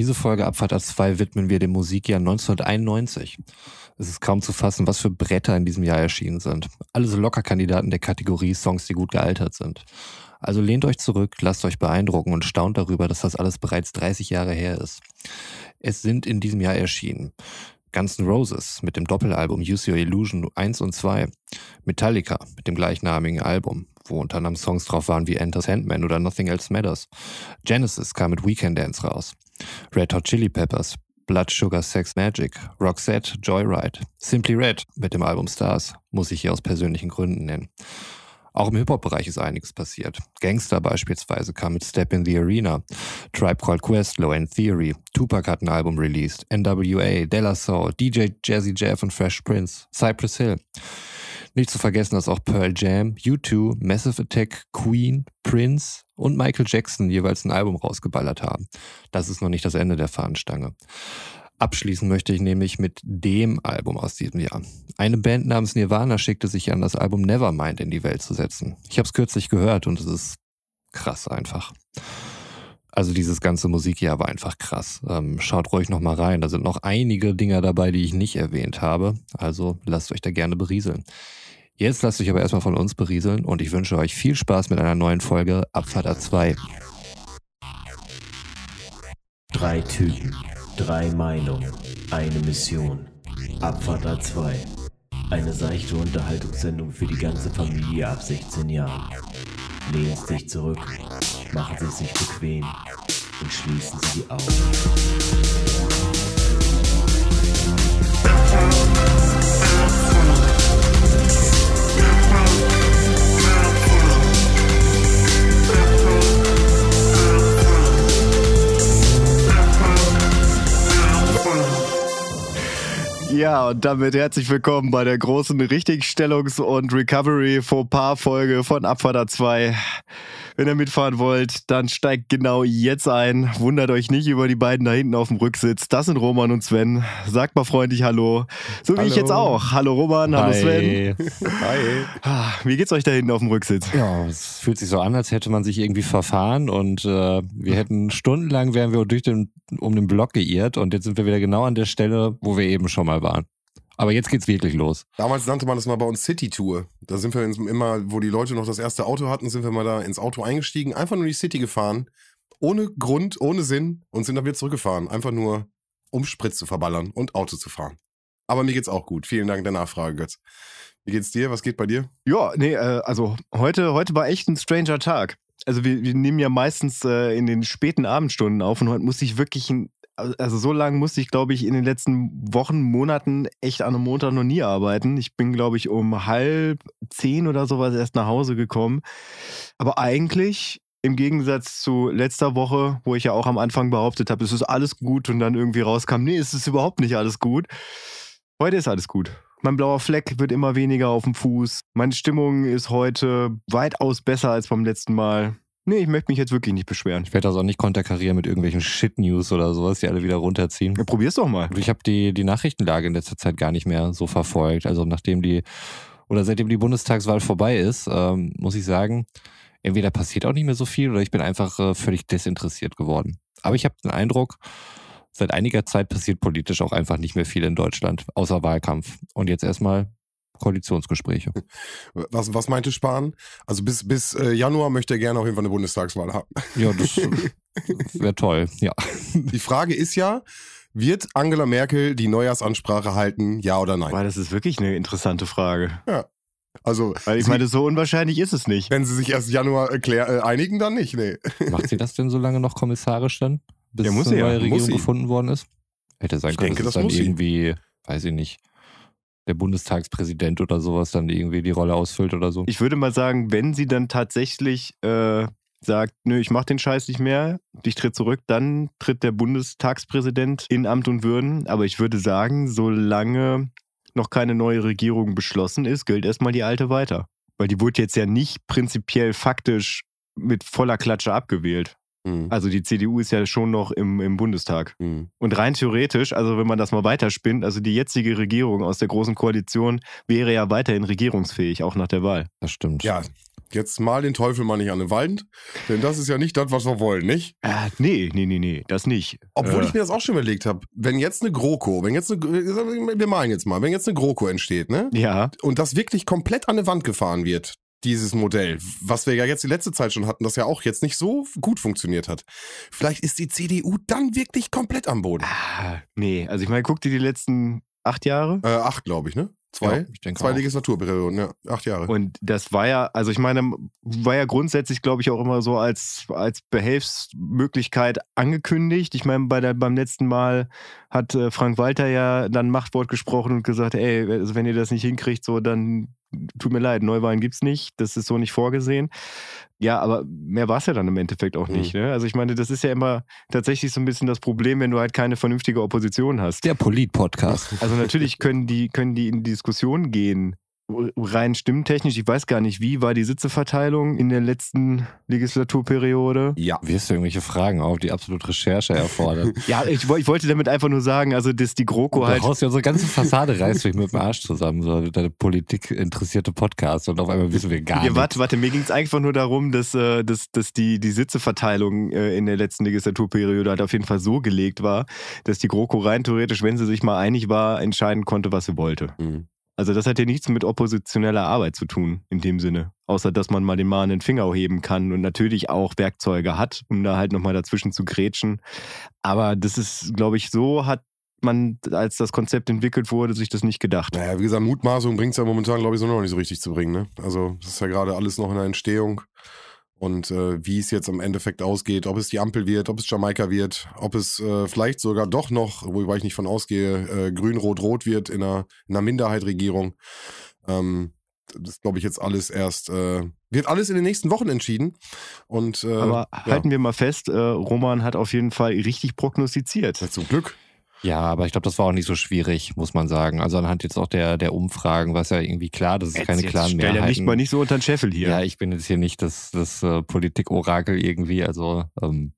Diese Folge Abfahrt A2 widmen wir dem Musikjahr 1991. Es ist kaum zu fassen, was für Bretter in diesem Jahr erschienen sind. Alles Lockerkandidaten der Kategorie Songs, die gut gealtert sind. Also lehnt euch zurück, lasst euch beeindrucken und staunt darüber, dass das alles bereits 30 Jahre her ist. Es sind in diesem Jahr erschienen Guns N' Roses mit dem Doppelalbum Use Your Illusion 1 und 2, Metallica mit dem gleichnamigen Album, wo unter anderem Songs drauf waren wie Enter Sandman oder Nothing Else Matters. Genesis kam mit Weekend Dance raus. Red Hot Chili Peppers, Blood Sugar Sex Magic, Roxette, Joyride, Simply Red mit dem Album Stars, muss ich hier aus persönlichen Gründen nennen. Auch im Hip-Hop-Bereich ist einiges passiert. Gangster beispielsweise kam mit Step in the Arena, Tribe Called Quest, Low End Theory, Tupac hat ein Album released, NWA, Della Soul, DJ Jazzy Jeff und Fresh Prince, Cypress Hill. Nicht zu vergessen, dass auch Pearl Jam, U2, Massive Attack, Queen, Prince und Michael Jackson jeweils ein Album rausgeballert haben. Das ist noch nicht das Ende der Fahnenstange. Abschließen möchte ich nämlich mit dem Album aus diesem Jahr. Eine Band namens Nirvana schickte sich an, das Album Nevermind in die Welt zu setzen. Ich habe es kürzlich gehört und es ist krass einfach. Also dieses ganze Musikjahr war einfach krass. Ähm, schaut ruhig noch mal rein. Da sind noch einige Dinger dabei, die ich nicht erwähnt habe. Also lasst euch da gerne berieseln. Jetzt lasst euch aber erstmal von uns berieseln und ich wünsche euch viel Spaß mit einer neuen Folge Abfahrt A2. Drei Typen Drei Meinungen, eine Mission. Abfahrt A2. Eine seichte Unterhaltungssendung für die ganze Familie ab 16 Jahren. Lehnen Sie sich zurück, machen Sie es sich bequem und schließen Sie die Augen. Ja, und damit herzlich willkommen bei der großen Richtigstellungs- und Recovery-Fauxpas-Folge von Abfahrt 2. Wenn ihr mitfahren wollt, dann steigt genau jetzt ein. Wundert euch nicht über die beiden da hinten auf dem Rücksitz. Das sind Roman und Sven. Sagt mal freundlich Hallo. So wie hallo. ich jetzt auch. Hallo Roman, hallo Hi. Sven. Hi. Ah, wie geht's euch da hinten auf dem Rücksitz? Ja, es fühlt sich so an, als hätte man sich irgendwie verfahren und äh, wir hätten stundenlang wären wir durch den, um den Block geirrt und jetzt sind wir wieder genau an der Stelle, wo wir eben schon mal waren. Aber jetzt geht's wirklich los. Damals nannte man das mal bei uns City Tour. Da sind wir immer, wo die Leute noch das erste Auto hatten, sind wir mal da ins Auto eingestiegen, einfach nur die City gefahren, ohne Grund, ohne Sinn und sind dann wieder zurückgefahren. Einfach nur, um Sprit zu verballern und Auto zu fahren. Aber mir geht's auch gut. Vielen Dank der Nachfrage, Götz. Wie geht's dir? Was geht bei dir? Ja, nee, äh, also heute, heute war echt ein stranger Tag. Also wir, wir nehmen ja meistens äh, in den späten Abendstunden auf und heute musste ich wirklich ein also so lange musste ich, glaube ich, in den letzten Wochen, Monaten echt an einem Montag noch nie arbeiten. Ich bin, glaube ich, um halb zehn oder sowas erst nach Hause gekommen. Aber eigentlich im Gegensatz zu letzter Woche, wo ich ja auch am Anfang behauptet habe, es ist alles gut und dann irgendwie rauskam, nee, es ist überhaupt nicht alles gut. Heute ist alles gut. Mein blauer Fleck wird immer weniger auf dem Fuß. Meine Stimmung ist heute weitaus besser als beim letzten Mal. Nee, ich möchte mich jetzt wirklich nicht beschweren. Ich werde das auch nicht konterkarieren mit irgendwelchen Shit-News oder sowas, die alle wieder runterziehen. Ja, probier's doch mal. Ich habe die, die Nachrichtenlage in letzter Zeit gar nicht mehr so verfolgt. Also nachdem die, oder seitdem die Bundestagswahl vorbei ist, ähm, muss ich sagen, entweder passiert auch nicht mehr so viel oder ich bin einfach äh, völlig desinteressiert geworden. Aber ich habe den Eindruck, seit einiger Zeit passiert politisch auch einfach nicht mehr viel in Deutschland, außer Wahlkampf. Und jetzt erstmal Koalitionsgespräche. Was, was meinte Spahn? Also bis, bis äh, Januar möchte er gerne auf jeden Fall eine Bundestagswahl haben. Ja, das wäre toll, ja. Die Frage ist ja, wird Angela Merkel die Neujahrsansprache halten, ja oder nein? Weil das ist wirklich eine interessante Frage. Ja. Also, Weil ich sie, meine, so unwahrscheinlich ist es nicht. Wenn sie sich erst Januar erklär, äh, einigen, dann nicht, nee. Macht sie das denn so lange noch kommissarisch dann? Bis ja, muss eine neue ja. Regierung gefunden worden ist? Hätte sein ich können, denke, dass das dann muss irgendwie, weiß ich nicht, der Bundestagspräsident oder sowas dann irgendwie die Rolle ausfüllt oder so. Ich würde mal sagen, wenn sie dann tatsächlich äh, sagt, nö, ich mach den Scheiß nicht mehr, ich tritt zurück, dann tritt der Bundestagspräsident in Amt und Würden. Aber ich würde sagen, solange noch keine neue Regierung beschlossen ist, gilt erstmal die alte weiter. Weil die wurde jetzt ja nicht prinzipiell faktisch mit voller Klatsche abgewählt. Mhm. Also die CDU ist ja schon noch im, im Bundestag. Mhm. Und rein theoretisch, also wenn man das mal weiterspinnt, also die jetzige Regierung aus der Großen Koalition wäre ja weiterhin regierungsfähig, auch nach der Wahl. Das stimmt. Ja, jetzt mal den Teufel mal nicht an den Wand, denn das ist ja nicht das, was wir wollen, nicht? Äh, nee, nee, nee, nee, das nicht. Obwohl äh, ich mir das auch schon überlegt habe, wenn jetzt eine GroKo, wenn jetzt eine, wir malen jetzt mal, wenn jetzt eine GroKo entsteht, ne? Ja, Und das wirklich komplett an eine Wand gefahren wird, dieses Modell, was wir ja jetzt die letzte Zeit schon hatten, das ja auch jetzt nicht so gut funktioniert hat. Vielleicht ist die CDU dann wirklich komplett am Boden. ah, nee, also ich meine, guck dir die letzten acht Jahre Äh, acht, glaube ich, ne? Zwei? Ja, ich denke Zwei. Legislaturperioden, ja. Acht Jahre. und das war ja, also ich meine, war ja grundsätzlich, glaube ich, auch immer so als, als Behelfsmöglichkeit angekündigt. Ich meine, bei der, beim letzten Mal hat äh, Frank Walter ja dann Machtwort gesprochen und gesagt, ey, also wenn ihr das nicht hinkriegt, so dann tut mir leid, Neuwahlen gibt's nicht, das ist so nicht vorgesehen. Ja, aber mehr war es ja dann im Endeffekt auch nicht. Ne? Also ich meine, das ist ja immer tatsächlich so ein bisschen das Problem, wenn du halt keine vernünftige Opposition hast. Der Polit-Podcast. Also natürlich können die, können die in die Diskussion gehen. Rein stimmtechnisch, ich weiß gar nicht, wie war die Sitzeverteilung in der letzten Legislaturperiode? ja. Wirst du irgendwelche Fragen auf, die absolut Recherche erfordern? Ja, ich, ich wollte damit einfach nur sagen, also dass die GroKo halt. Du haust ja unsere ganze Fassade reißt dich mit dem Arsch zusammen, so deine Politik interessierte Podcast und auf einmal wissen wir gar Ja, nicht. warte, warte, mir ging es einfach nur darum, dass, äh, dass, dass die, die Sitzeverteilung äh, in der letzten Legislaturperiode halt auf jeden Fall so gelegt war, dass die GroKo rein theoretisch, wenn sie sich mal einig war, entscheiden konnte, was sie wollte. Mhm. Also das hat ja nichts mit oppositioneller Arbeit zu tun, in dem Sinne. Außer, dass man mal den mahnenden Finger heben kann und natürlich auch Werkzeuge hat, um da halt nochmal dazwischen zu grätschen. Aber das ist, glaube ich, so hat man, als das Konzept entwickelt wurde, sich das nicht gedacht. Naja, wie gesagt, Mutmaßung bringt es ja momentan, glaube ich, so noch nicht so richtig zu bringen. Ne? Also, das ist ja gerade alles noch in der Entstehung. Und äh, wie es jetzt im Endeffekt ausgeht, ob es die Ampel wird, ob es Jamaika wird, ob es äh, vielleicht sogar doch noch, wobei ich nicht von ausgehe, äh, grün-rot-rot wird in einer, in einer Minderheitregierung. Ähm, das ist, glaube ich, jetzt alles erst, äh, wird alles in den nächsten Wochen entschieden. Und äh, Aber ja. halten wir mal fest, äh, Roman hat auf jeden Fall richtig prognostiziert. Ja, zum Glück. Ja, aber ich glaube, das war auch nicht so schwierig, muss man sagen. Also anhand jetzt auch der, der Umfragen war es ja irgendwie klar, dass es Jetzt- keine jetzt klaren stell ja Mehrheiten nicht mal nicht so unter den Scheffel hier. Ja, ich bin jetzt hier nicht das, das äh, Politikorakel irgendwie, also ähm,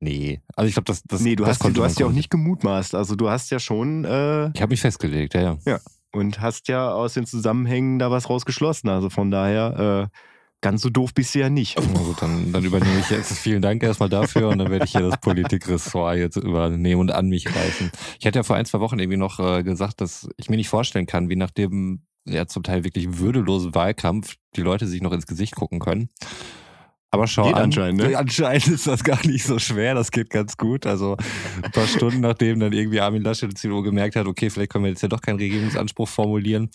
nee. Also ich glaube, das, das nee, du das hast, du hast ja auch nicht gemutmaßt. Also du hast ja schon äh, Ich habe mich festgelegt, ja, ja. und hast ja aus den Zusammenhängen da was rausgeschlossen. Also von daher, äh, ganz so doof bist du ja nicht. Gut, dann, dann übernehme ich jetzt. Vielen Dank erstmal dafür und dann werde ich hier das Politikressort jetzt übernehmen und an mich reißen. Ich hatte ja vor ein, zwei Wochen irgendwie noch äh, gesagt, dass ich mir nicht vorstellen kann, wie nach dem ja zum Teil wirklich würdelosen Wahlkampf die Leute sich noch ins Gesicht gucken können. Aber schau Geht an, anscheinend, ne? Anscheinend ist das gar nicht so schwer, das geht ganz gut. Also ein paar Stunden nachdem dann irgendwie Armin Laschet gemerkt hat, okay, vielleicht können wir jetzt ja doch keinen Regierungsanspruch formulieren,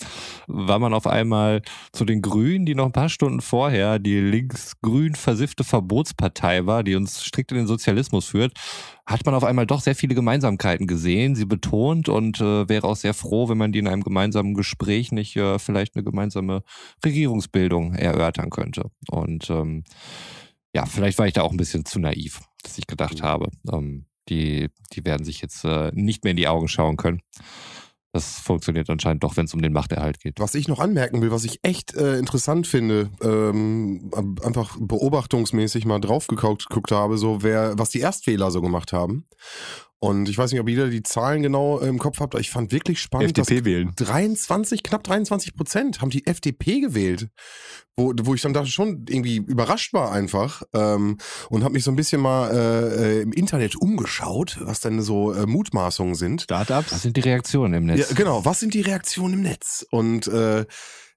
war man auf einmal zu den Grünen, die noch ein paar Stunden vorher die links-grün versiffte Verbotspartei war, die uns strikt in den Sozialismus führt, hat man auf einmal doch sehr viele Gemeinsamkeiten gesehen, sie betont und äh, wäre auch sehr froh, wenn man die in einem gemeinsamen Gespräch nicht äh, vielleicht eine gemeinsame Regierungsbildung erörtern könnte. Und ähm, ja, vielleicht war ich da auch ein bisschen zu naiv, dass ich gedacht habe, ähm, die, die werden sich jetzt äh, nicht mehr in die Augen schauen können. Das funktioniert anscheinend doch, wenn es um den Machterhalt geht. Was ich noch anmerken will, was ich echt äh, interessant finde, ähm, einfach beobachtungsmäßig mal drauf geguckt geguckt habe, so wer, was die Erstwähler so gemacht haben. Und ich weiß nicht, ob ihr die Zahlen genau im Kopf habt, aber ich fand wirklich spannend, FDP wählen. dass 23, knapp 23 Prozent haben die FDP gewählt. Wo, wo ich dann dachte, schon irgendwie überrascht war einfach ähm, und habe mich so ein bisschen mal äh, äh, im Internet umgeschaut, was denn so äh, Mutmaßungen sind. Was Startups. sind die Reaktionen im Netz? Ja, genau. Was sind die Reaktionen im Netz? Und äh,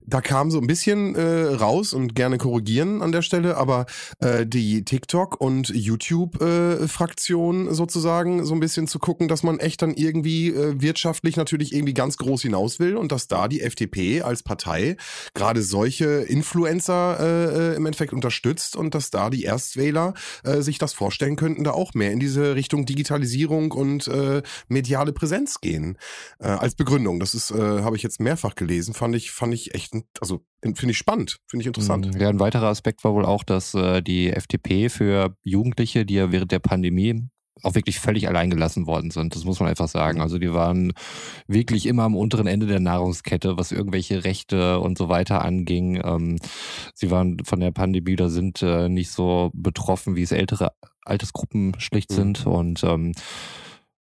da kam so ein bisschen äh, raus und gerne korrigieren an der Stelle, aber äh, die TikTok und YouTube-Fraktion äh, sozusagen so ein bisschen zu gucken, dass man echt dann irgendwie äh, wirtschaftlich natürlich irgendwie ganz groß hinaus will und dass da die FDP als Partei gerade solche Influencer äh, äh, im Endeffekt unterstützt und dass da die Erstwähler äh, sich das vorstellen könnten, da auch mehr in diese Richtung Digitalisierung und äh, mediale Präsenz gehen äh, als Begründung. Das ist, äh, habe ich jetzt mehrfach gelesen, fand ich, fand ich echt, also finde ich spannend, finde ich interessant. Mm, Ja, ein weiterer Aspekt war wohl auch, dass äh, die FDP für Jugendliche, die ja während der Pandemie auch wirklich völlig allein gelassen worden sind. Das muss man einfach sagen. Also die waren wirklich immer am unteren Ende der Nahrungskette, was irgendwelche Rechte und so weiter anging. Ähm, sie waren von der Pandemie, da sind äh, nicht so betroffen, wie es ältere Altersgruppen schlicht mhm. sind. Und ähm,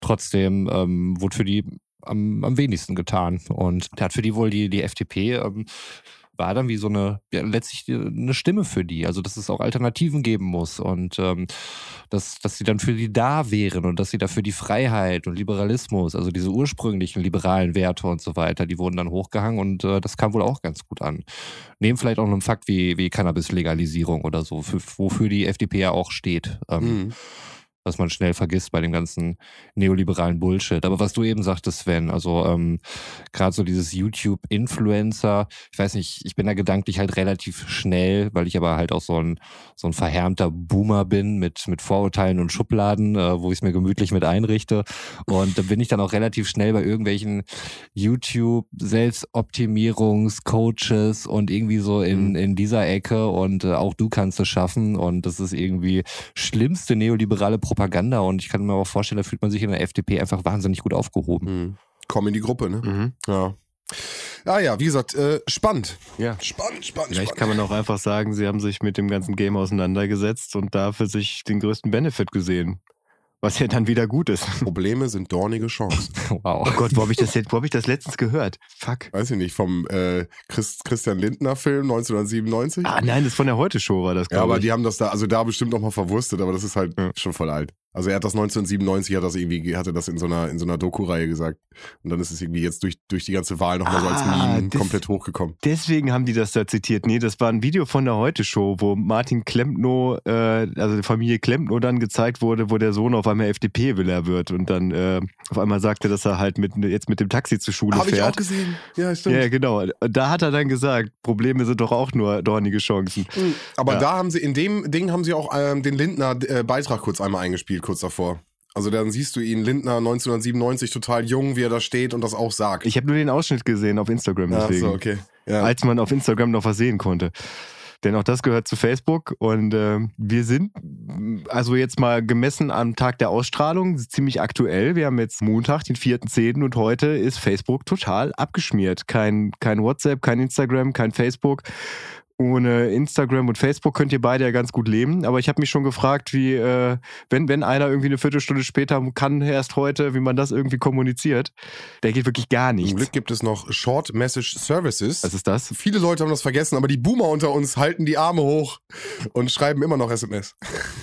trotzdem ähm, wurde für die am, am wenigsten getan. Und der hat für die wohl die, die FDP ähm, war dann wie so eine, ja, letztlich eine Stimme für die. Also, dass es auch Alternativen geben muss und ähm, dass, dass sie dann für die da wären und dass sie dafür die Freiheit und Liberalismus, also diese ursprünglichen liberalen Werte und so weiter, die wurden dann hochgehangen und äh, das kam wohl auch ganz gut an. Neben vielleicht auch einem Fakt wie, wie Cannabis-Legalisierung oder so, für, wofür die FDP ja auch steht. Ähm, mhm was man schnell vergisst bei dem ganzen neoliberalen Bullshit. Aber was du eben sagtest, Sven, also ähm, gerade so dieses YouTube-Influencer, ich weiß nicht, ich bin da gedanklich halt relativ schnell, weil ich aber halt auch so ein, so ein verhärmter Boomer bin mit, mit Vorurteilen und Schubladen, äh, wo ich es mir gemütlich mit einrichte. Und da bin ich dann auch relativ schnell bei irgendwelchen YouTube-Selbstoptimierungscoaches und irgendwie so in, mhm. in dieser Ecke und äh, auch du kannst es schaffen und das ist irgendwie schlimmste neoliberale Problem Propaganda und ich kann mir auch vorstellen, da fühlt man sich in der FDP einfach wahnsinnig gut aufgehoben. Mhm. Komm in die Gruppe, ne? Mhm. Ja. Ah ja, wie gesagt, äh, spannend. Ja. Spannend, spannend. Vielleicht spannend. kann man auch einfach sagen, sie haben sich mit dem ganzen Game auseinandergesetzt und dafür sich den größten Benefit gesehen. Was ja dann wieder gut ist. Probleme sind dornige Chancen. Wow. Oh Gott, wo habe ich das jetzt, wo habe ich das letztens gehört? Fuck. Weiß ich nicht, vom äh, Christ, Christian Lindner Film 1997? Ah nein, das ist von der Heute-Show war das, Ja, aber ich. die haben das da, also da bestimmt nochmal verwurstet, aber das ist halt ja. schon voll alt. Also er hat das 1997, hat das irgendwie, hatte das in so einer, in so einer Doku-Reihe gesagt. Und dann ist es irgendwie jetzt durch, durch die ganze Wahl nochmal ah, so als ah, Meme komplett hochgekommen. Deswegen haben die das da zitiert. Nee, das war ein Video von der Heute-Show, wo Martin Klempno, äh, also die Familie Klempno dann gezeigt wurde, wo der Sohn auf einmal FDP-Willer wird und dann äh, auf einmal sagte, dass er halt mit, jetzt mit dem Taxi zur Schule Hab fährt. Habe ich auch gesehen. Ja, stimmt. Ja, genau. Da hat er dann gesagt, Probleme sind doch auch nur dornige Chancen. Mhm. Aber ja. da haben sie, in dem Ding haben sie auch ähm, den Lindner-Beitrag äh, kurz einmal eingespielt kurz davor. Also dann siehst du ihn, Lindner 1997, total jung, wie er da steht und das auch sagt. Ich habe nur den Ausschnitt gesehen auf Instagram, deswegen. Ach so, okay. Ja. Als man auf Instagram noch was sehen konnte. Denn auch das gehört zu Facebook und äh, wir sind also jetzt mal gemessen am Tag der Ausstrahlung ziemlich aktuell. Wir haben jetzt Montag, den 4.10. und heute ist Facebook total abgeschmiert. Kein, kein WhatsApp, kein Instagram, kein Facebook ohne Instagram und Facebook könnt ihr beide ja ganz gut leben. Aber ich habe mich schon gefragt, wie, äh, wenn, wenn einer irgendwie eine Viertelstunde später kann, erst heute, wie man das irgendwie kommuniziert. Der geht wirklich gar nicht. Zum Glück gibt es noch Short Message Services. Was ist das? Viele Leute haben das vergessen, aber die Boomer unter uns halten die Arme hoch und schreiben immer noch SMS.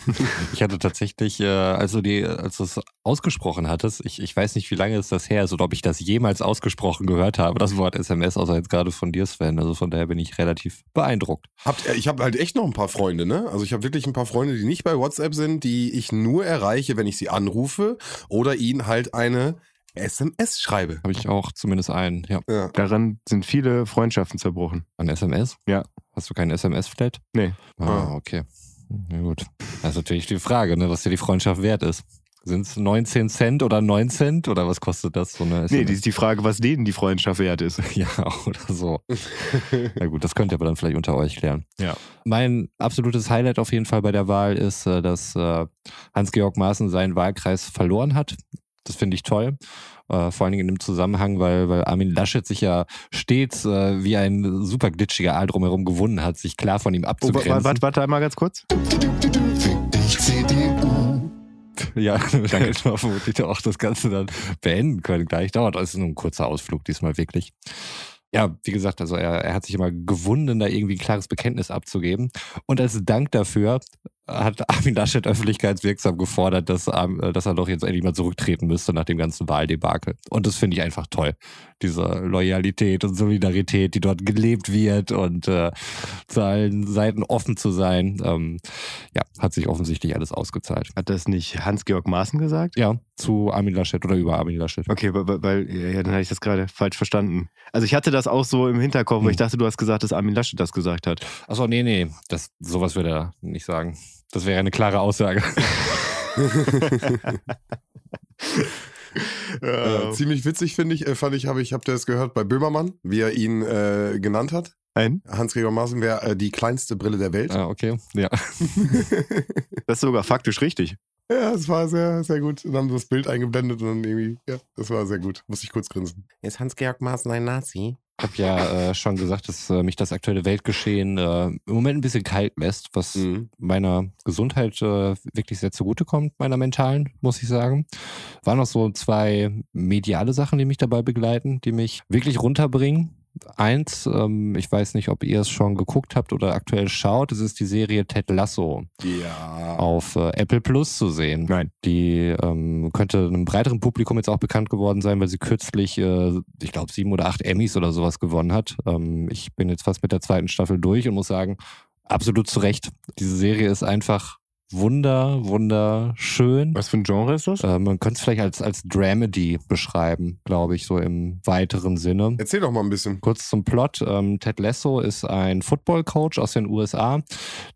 ich hatte tatsächlich, äh, also die, als du es ausgesprochen hattest, ich, ich weiß nicht, wie lange ist das her ist oder ob ich das jemals ausgesprochen gehört habe, das Wort SMS, außer jetzt gerade von dir, Sven. Also von daher bin ich relativ beeindruckt beeindruckt. Habt, ich habe halt echt noch ein paar Freunde, ne? Also ich habe wirklich ein paar Freunde, die nicht bei WhatsApp sind, die ich nur erreiche, wenn ich sie anrufe oder ihnen halt eine SMS schreibe. Habe ich auch zumindest einen, ja. ja. Daran sind viele Freundschaften zerbrochen. An SMS? Ja. Hast du keinen SMS-Flat? Nee. Ah, okay. Na gut. Das ist natürlich die Frage, ne, was dir die Freundschaft wert ist. Sind es 19 Cent oder 9 Cent oder was kostet das? So eine nee, die ist die Frage, was denen die Freundschaft wert ist. ja, oder so. Na gut, das könnt ihr aber dann vielleicht unter euch klären. Ja. Mein absolutes Highlight auf jeden Fall bei der Wahl ist, äh, dass äh, Hans-Georg Maaßen seinen Wahlkreis verloren hat. Das finde ich toll. Uh, vor allen Dingen in dem Zusammenhang, weil, weil Armin Laschet sich ja stets uh, wie ein super glitschiger Aal drumherum gewonnen hat, sich klar von ihm abzugrenzen. Oh, warte, warte einmal ganz kurz. Fick dich, CDU. Ja, dann hätte man vermutlich auch das Ganze dann beenden können. Gleich dauert. Ist nur ein kurzer Ausflug diesmal wirklich. Ja, wie gesagt, also er, er hat sich immer gewunden, da irgendwie ein klares Bekenntnis abzugeben. Und als Dank dafür hat Armin Laschet öffentlichkeitswirksam gefordert, dass, äh, dass er doch jetzt endlich mal zurücktreten müsste nach dem ganzen Wahldebakel. Und das finde ich einfach toll. Diese Loyalität und Solidarität, die dort gelebt wird und äh, zu allen Seiten offen zu sein, ähm, ja, hat sich offensichtlich alles ausgezahlt. Hat das nicht Hans-Georg Maaßen gesagt? Ja, zu Armin Laschet oder über Armin Laschet. Okay, weil, weil ja, dann hatte ich das gerade falsch verstanden. Also ich hatte das auch so im Hinterkopf, hm. weil ich dachte, du hast gesagt, dass Armin Laschet das gesagt hat. Achso, nee, nee, das, sowas würde er nicht sagen. Das wäre eine klare Aussage. äh, ziemlich witzig finde ich, äh, fand ich, habe ich, habt ihr das gehört bei Böhmermann, wie er ihn äh, genannt hat? Ein? Hans-Gregor Maaßen wäre äh, die kleinste Brille der Welt. Ah, okay. Ja. das ist sogar faktisch richtig. Ja, es war sehr, sehr gut. Dann haben sie das Bild eingeblendet und dann irgendwie, ja, das war sehr gut. Muss ich kurz grinsen. Ist Hans-Georg Maaßen ein Nazi? Ich habe ja äh, schon gesagt, dass äh, mich das aktuelle Weltgeschehen äh, im Moment ein bisschen kalt lässt, was Mhm. meiner Gesundheit äh, wirklich sehr zugutekommt, meiner mentalen, muss ich sagen. Waren noch so zwei mediale Sachen, die mich dabei begleiten, die mich wirklich runterbringen. Eins, ähm, ich weiß nicht, ob ihr es schon geguckt habt oder aktuell schaut, es ist die Serie Ted Lasso Ja. auf äh, Apple Plus zu sehen. Nein. Die ähm, könnte einem breiteren Publikum jetzt auch bekannt geworden sein, weil sie kürzlich, äh, ich glaube, sieben oder acht Emmys oder sowas gewonnen hat. Ähm, ich bin jetzt fast mit der zweiten Staffel durch und muss sagen, absolut zu Recht. Diese Serie ist einfach wunder, wunderschön. Was für ein Genre ist das? Äh, man könnte es vielleicht als, als Dramedy beschreiben, glaube ich, so im weiteren Sinne. Erzähl doch mal ein bisschen. Kurz zum Plot. Ähm, Ted Lasso ist ein Football-Coach aus den USA,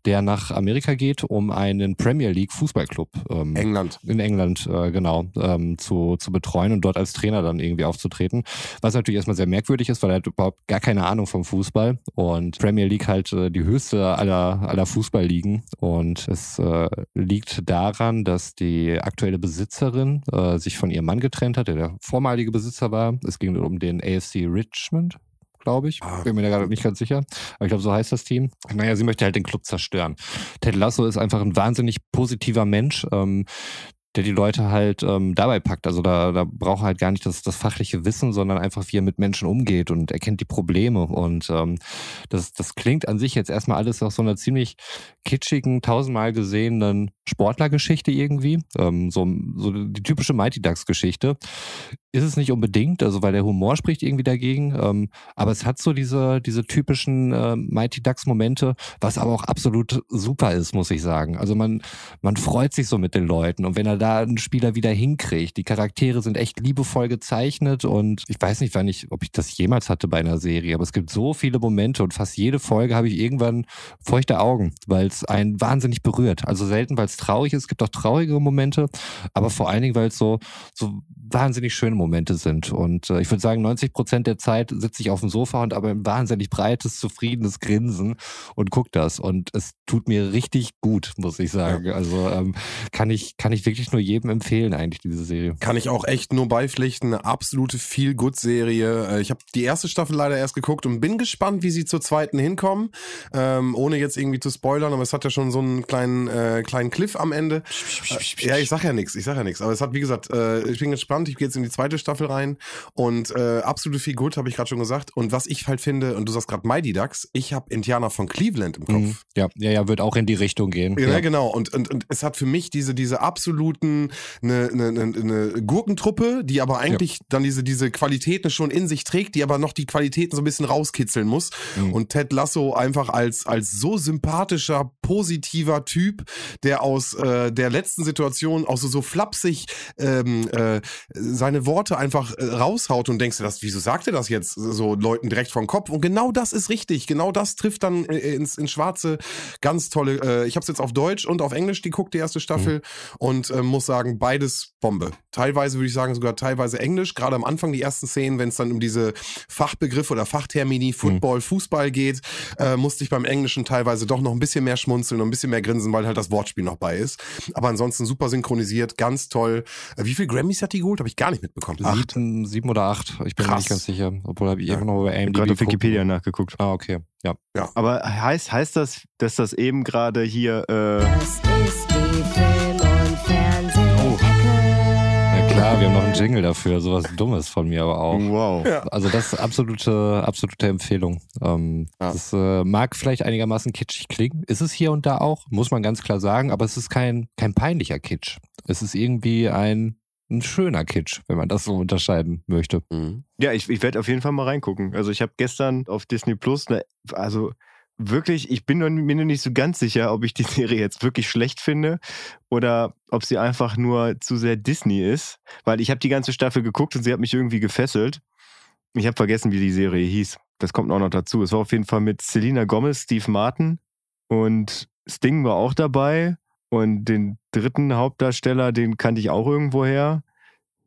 der nach Amerika geht, um einen Premier League Fußballclub ähm, England. in England, äh, genau, ähm, zu, zu betreuen und dort als Trainer dann irgendwie aufzutreten. Was natürlich erstmal sehr merkwürdig ist, weil er hat überhaupt gar keine Ahnung vom Fußball und Premier League halt äh, die höchste aller, aller Fußballligen. Und es äh, liegt daran, dass die aktuelle Besitzerin äh, sich von ihrem Mann getrennt hat, der der vormalige Besitzer war. Es ging um den AFC Richmond glaube ich. Ah. Bin mir da gerade nicht ganz sicher. Aber ich glaube, so heißt das Team. Naja, sie möchte halt den Club zerstören. Ted Lasso ist einfach ein wahnsinnig positiver Mensch, ähm, der die Leute halt ähm, dabei packt. Also da, da braucht er halt gar nicht das, das fachliche Wissen, sondern einfach, wie er mit Menschen umgeht und erkennt die Probleme. Und ähm, das, das klingt an sich jetzt erstmal alles nach so einer ziemlich kitschigen, tausendmal gesehenen Sportlergeschichte irgendwie. Ähm, so, so die typische Mighty Ducks-Geschichte. Ist es nicht unbedingt, also weil der Humor spricht irgendwie dagegen, ähm, aber es hat so diese, diese typischen äh, Mighty Ducks-Momente, was aber auch absolut super ist, muss ich sagen. Also man, man freut sich so mit den Leuten und wenn er da einen Spieler wieder hinkriegt, die Charaktere sind echt liebevoll gezeichnet und ich weiß nicht, wann ich, ob ich das jemals hatte bei einer Serie, aber es gibt so viele Momente und fast jede Folge habe ich irgendwann feuchte Augen, weil es einen wahnsinnig berührt. Also selten, weil es traurig ist, es gibt auch traurigere Momente, aber vor allen Dingen, weil es so, so wahnsinnig schöne Momente sind. Und äh, ich würde sagen, 90 Prozent der Zeit sitze ich auf dem Sofa und aber ein wahnsinnig breites, zufriedenes Grinsen und guck das. Und es tut mir richtig gut, muss ich sagen. Also ähm, kann ich, kann ich wirklich nur jedem empfehlen, eigentlich, diese Serie. Kann ich auch echt nur beipflichten. Eine absolute Feel-Good-Serie. Äh, Ich habe die erste Staffel leider erst geguckt und bin gespannt, wie sie zur zweiten hinkommen. Ähm, ohne jetzt irgendwie zu spoilern, aber es hat ja schon so einen kleinen, äh, kleinen Cliff am Ende. Äh, ja, ich sag ja nichts, ich sag ja nichts. Aber es hat, wie gesagt, äh, ich bin gespannt. Ich gehe jetzt in die zweite Staffel rein. Und äh, absolute Feel-Good, habe ich gerade schon gesagt. Und was ich halt finde, und du sagst gerade Mighty Ducks, ich habe Indianer von Cleveland im Kopf. Mhm. Ja, ja, ja, wird auch in die Richtung gehen. Ja, ja. genau. Und, und, und es hat für mich diese, diese absoluten, eine, eine, eine, eine Gurkentruppe, die aber eigentlich dann diese, diese Qualitäten schon in sich trägt, die aber noch die Qualitäten so ein bisschen rauskitzeln muss. Mhm. Und Ted Lasso einfach als, als so sympathischer, positiver Typ, der aus äh, der letzten Situation auch so, so flapsig ähm, äh, seine Worte einfach äh, raushaut und denkst du, das, wieso sagt er das jetzt so Leuten direkt vom Kopf? Und genau das ist richtig. Genau das trifft dann äh, ins, ins Schwarze. Ganz tolle. Äh, ich habe es jetzt auf Deutsch und auf Englisch geguckt, die erste Staffel, und äh, muss sagen, beides Bombe. Teilweise würde ich sagen, sogar teilweise Englisch. Gerade am Anfang die ersten Szenen, wenn es dann um diese Fachbegriffe oder Fachtermini, Football, Fußball geht, äh, musste ich beim Englischen teilweise doch noch ein bisschen mehr schmunzeln und ein bisschen mehr grinsen, weil halt das Wortspiel noch bei ist. Aber ansonsten super synchronisiert, ganz toll. Äh, wie viel Grammys hat die geholt? Habe ich gar nicht mitbekommen. Acht. Sieben, sieben oder acht. Ich bin mir Krass. nicht ganz sicher. Obwohl habe ich Ja. einfach noch habe AMDb gerade auf. Wikipedia nachgeguckt. Ah, okay. Ja. Aber heißt, heißt das, dass das eben gerade hier äh, klar, wir haben noch einen Jingle dafür. Sowas Dummes von mir aber auch. wow. Ja. Also das ist absolute, absolute Empfehlung. Ähm, Ja. Das äh, mag vielleicht einigermaßen kitschig klingen. Ist es hier und da auch, muss man ganz klar sagen, aber es ist kein, kein peinlicher Kitsch. Es ist irgendwie ein, ein schöner Kitsch, wenn man das so unterscheiden möchte. Mhm. Ja, ich, ich werde auf jeden Fall mal reingucken. Also ich habe gestern auf Disney Plus, ne, also wirklich, ich bin mir noch nicht so ganz sicher, ob ich die Serie jetzt wirklich schlecht finde oder ob sie einfach nur zu sehr Disney ist, weil ich habe die ganze Staffel geguckt und sie hat mich irgendwie gefesselt. Ich habe vergessen, wie die Serie hieß. Das kommt auch noch dazu. Es war auf jeden Fall mit Selena Gomez, Steve Martin und Sting war auch dabei und den dritten Hauptdarsteller, den kannte ich auch irgendwoher.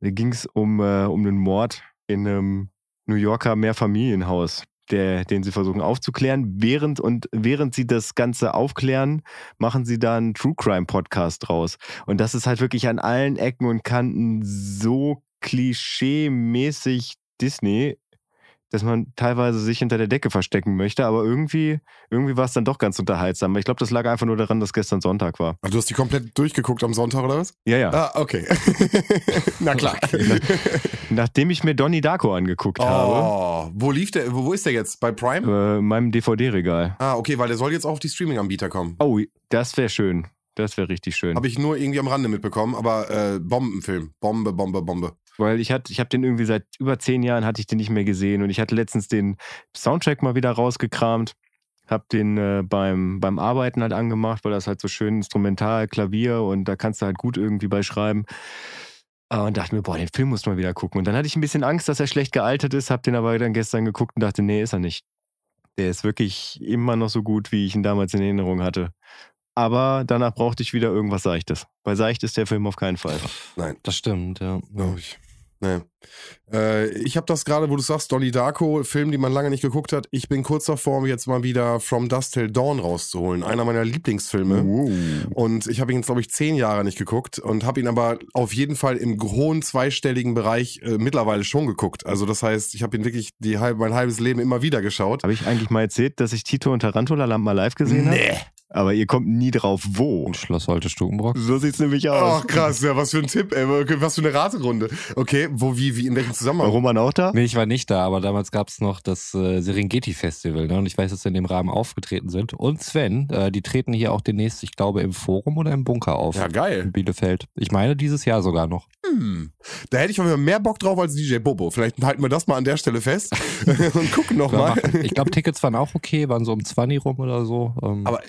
Da ging es um, äh, um einen Mord in einem New Yorker Mehrfamilienhaus. Der, den sie versuchen aufzuklären. Während und während sie das Ganze aufklären, machen sie da einen True Crime Podcast draus. Und das ist halt wirklich an allen Ecken und Kanten so klischee-mäßig Disney, dass man teilweise sich hinter der Decke verstecken möchte, aber irgendwie, irgendwie war es dann doch ganz unterhaltsam. Ich glaube, das lag einfach nur daran, dass gestern Sonntag war. Ach, du hast die komplett durchgeguckt am Sonntag oder was? Ja, ja. Ah, okay. Na klar. Nachdem ich mir Donnie Darko angeguckt habe, Oh, wo lief der? Wo, ist der jetzt? Bei Prime? äh, in meinem DVD-Regal. Ah, okay, weil der soll jetzt auch auf die Streaming-Anbieter kommen. Oh, das wäre schön. Das wäre richtig schön. Habe ich nur irgendwie am Rande mitbekommen, aber äh, Bombenfilm. Bombe, Bombe, Bombe. Weil ich hatte, ich habe den irgendwie seit über zehn Jahren hatte ich den nicht mehr gesehen und ich hatte letztens den Soundtrack mal wieder rausgekramt, habe den äh, beim beim Arbeiten halt angemacht, weil das halt so schön instrumental Klavier und da kannst du halt gut irgendwie bei schreiben. Äh, Und dachte mir, boah, den Film muss man wieder gucken. Und dann hatte ich ein bisschen Angst, dass er schlecht gealtert ist, habe den aber dann gestern geguckt und dachte, nee, ist er nicht. Der ist wirklich immer noch so gut, wie ich ihn damals in Erinnerung hatte. Aber danach brauchte ich wieder irgendwas Seichtes. Bei Seicht ist der Film auf keinen Fall. Nein, Das stimmt, ja. glaube ich. Nee. Äh, ich habe das gerade, wo du sagst, Donnie Darko, Film, den man lange nicht geguckt hat. Ich bin kurz davor, jetzt mal wieder From Dust Till Dawn rauszuholen. Einer meiner Lieblingsfilme. Und ich habe ihn jetzt, glaube ich, zehn Jahre nicht geguckt und habe ihn aber auf jeden Fall im hohen zweistelligen Bereich äh, mittlerweile schon geguckt. Also das heißt, ich habe ihn wirklich die, halb- mein halbes Leben immer wieder geschaut. Habe ich eigentlich mal erzählt, dass ich Tito und Tarantula Lamp mal live gesehen habe? Aber ihr kommt nie drauf, wo. Und Schloss Holte Stukenbrock. So sieht's nämlich aus. Ach krass, ja, was für ein Tipp, ey. Was für eine Raterunde. Okay, wo, wie, wie, in welchem Zusammenhang? War Roman auch da? Nee, ich war nicht da, aber damals gab es noch das äh, Serengeti-Festival. Ne? Und ich weiß, dass sie in dem Rahmen aufgetreten sind. Und Sven, äh, die treten hier auch demnächst, ich glaube, im Forum oder im Bunker auf. Ja, geil. In Bielefeld. Ich meine, dieses Jahr sogar noch. Hm. Da hätte ich mal mehr Bock drauf als DJ Bobo. Vielleicht halten wir das mal an der Stelle fest und gucken nochmal. Ich glaube, Tickets waren auch okay, waren so um 20 rum oder so. Ähm, Aber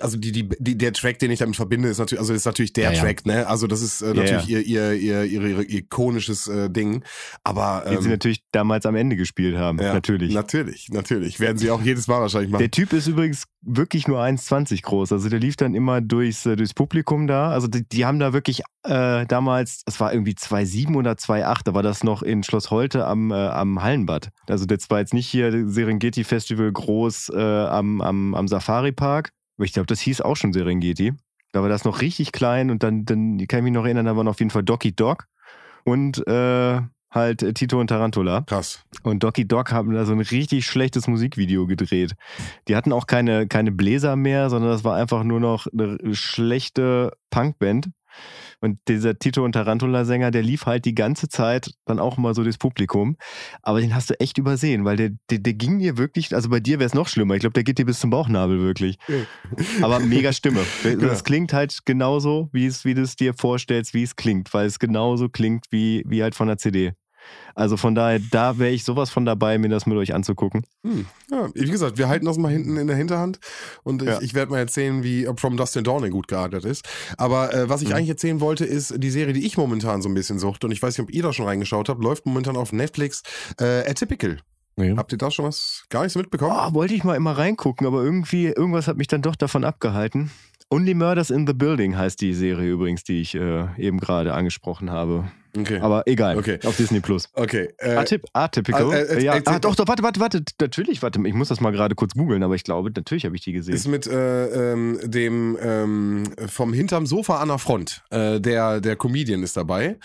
also die, die, die, der Track, den ich damit verbinde, ist natürlich, also ist natürlich der Ja, ja. Track, ne? Also das ist äh, Ja, natürlich Ihr, ihr, ihr, ihr, ihr ikonisches äh, Ding. Aber Den sie ähm, natürlich damals am Ende gespielt haben. ja, Natürlich. Natürlich, natürlich. Werden sie auch jedes Mal wahrscheinlich machen. Der Typ ist übrigens wirklich nur 1,20 groß. Also der lief dann immer durchs, äh, durchs Publikum da. Also die, die haben da wirklich äh, damals, es war irgendwie 2,7 oder 2,8, da war das noch in Schloss Holte am, äh, am Hallenbad. Also das war jetzt nicht hier Serengeti Festival groß äh, am, am, am Safari Park. Aber ich glaube, das hieß auch schon Serengeti. Da war das noch richtig klein und dann, dann kann ich mich noch erinnern, da waren auf jeden Fall Doki Dog und äh, halt Tito und Tarantula. Krass. Und Doki Dog haben da so ein richtig schlechtes Musikvideo gedreht. Die hatten auch keine, keine Bläser mehr, sondern das war einfach nur noch eine schlechte Punkband. Und dieser Tito und Tarantula-Sänger, der lief halt die ganze Zeit dann auch mal so durchs Publikum. Aber den hast du echt übersehen, weil der, der, der ging dir wirklich, also bei dir wäre es noch schlimmer. Ich glaube, der geht dir bis zum Bauchnabel wirklich. Aber mega Stimme. Das klingt halt genauso, wie es, wie du es dir vorstellst, wie es klingt, weil es genauso klingt wie, wie halt von der CD. Also von daher, da wäre ich sowas von dabei, mir das mit euch anzugucken. Hm. Ja, wie gesagt, wir halten das mal hinten in der Hinterhand und Ja. ich, ich werde mal erzählen, wie From Dust Till Dawn gut geartet ist. Aber äh, was ich Mhm. eigentlich erzählen wollte, ist die Serie, die ich momentan so ein bisschen suchte und ich weiß nicht, ob ihr da schon reingeschaut habt, läuft momentan auf Netflix äh, Atypical. nee. Habt ihr da schon was gar nicht so mitbekommen? Oh, wollte ich mal immer reingucken, aber irgendwie, irgendwas hat mich dann doch davon abgehalten. Only Murders in the Building heißt die Serie übrigens, die ich äh, eben gerade angesprochen habe. Okay. Aber egal, Okay. auf Disney Plus. okay. Äh, Atyp atypical. äh, äh, ja. ah, doch, doch, warte, warte, warte. Natürlich, warte. Ich muss das mal gerade kurz googeln, aber ich glaube, natürlich habe ich die gesehen. ist mit äh, ähm, dem ähm, vom hinterm Sofa an der Front. Äh, der der Comedian ist dabei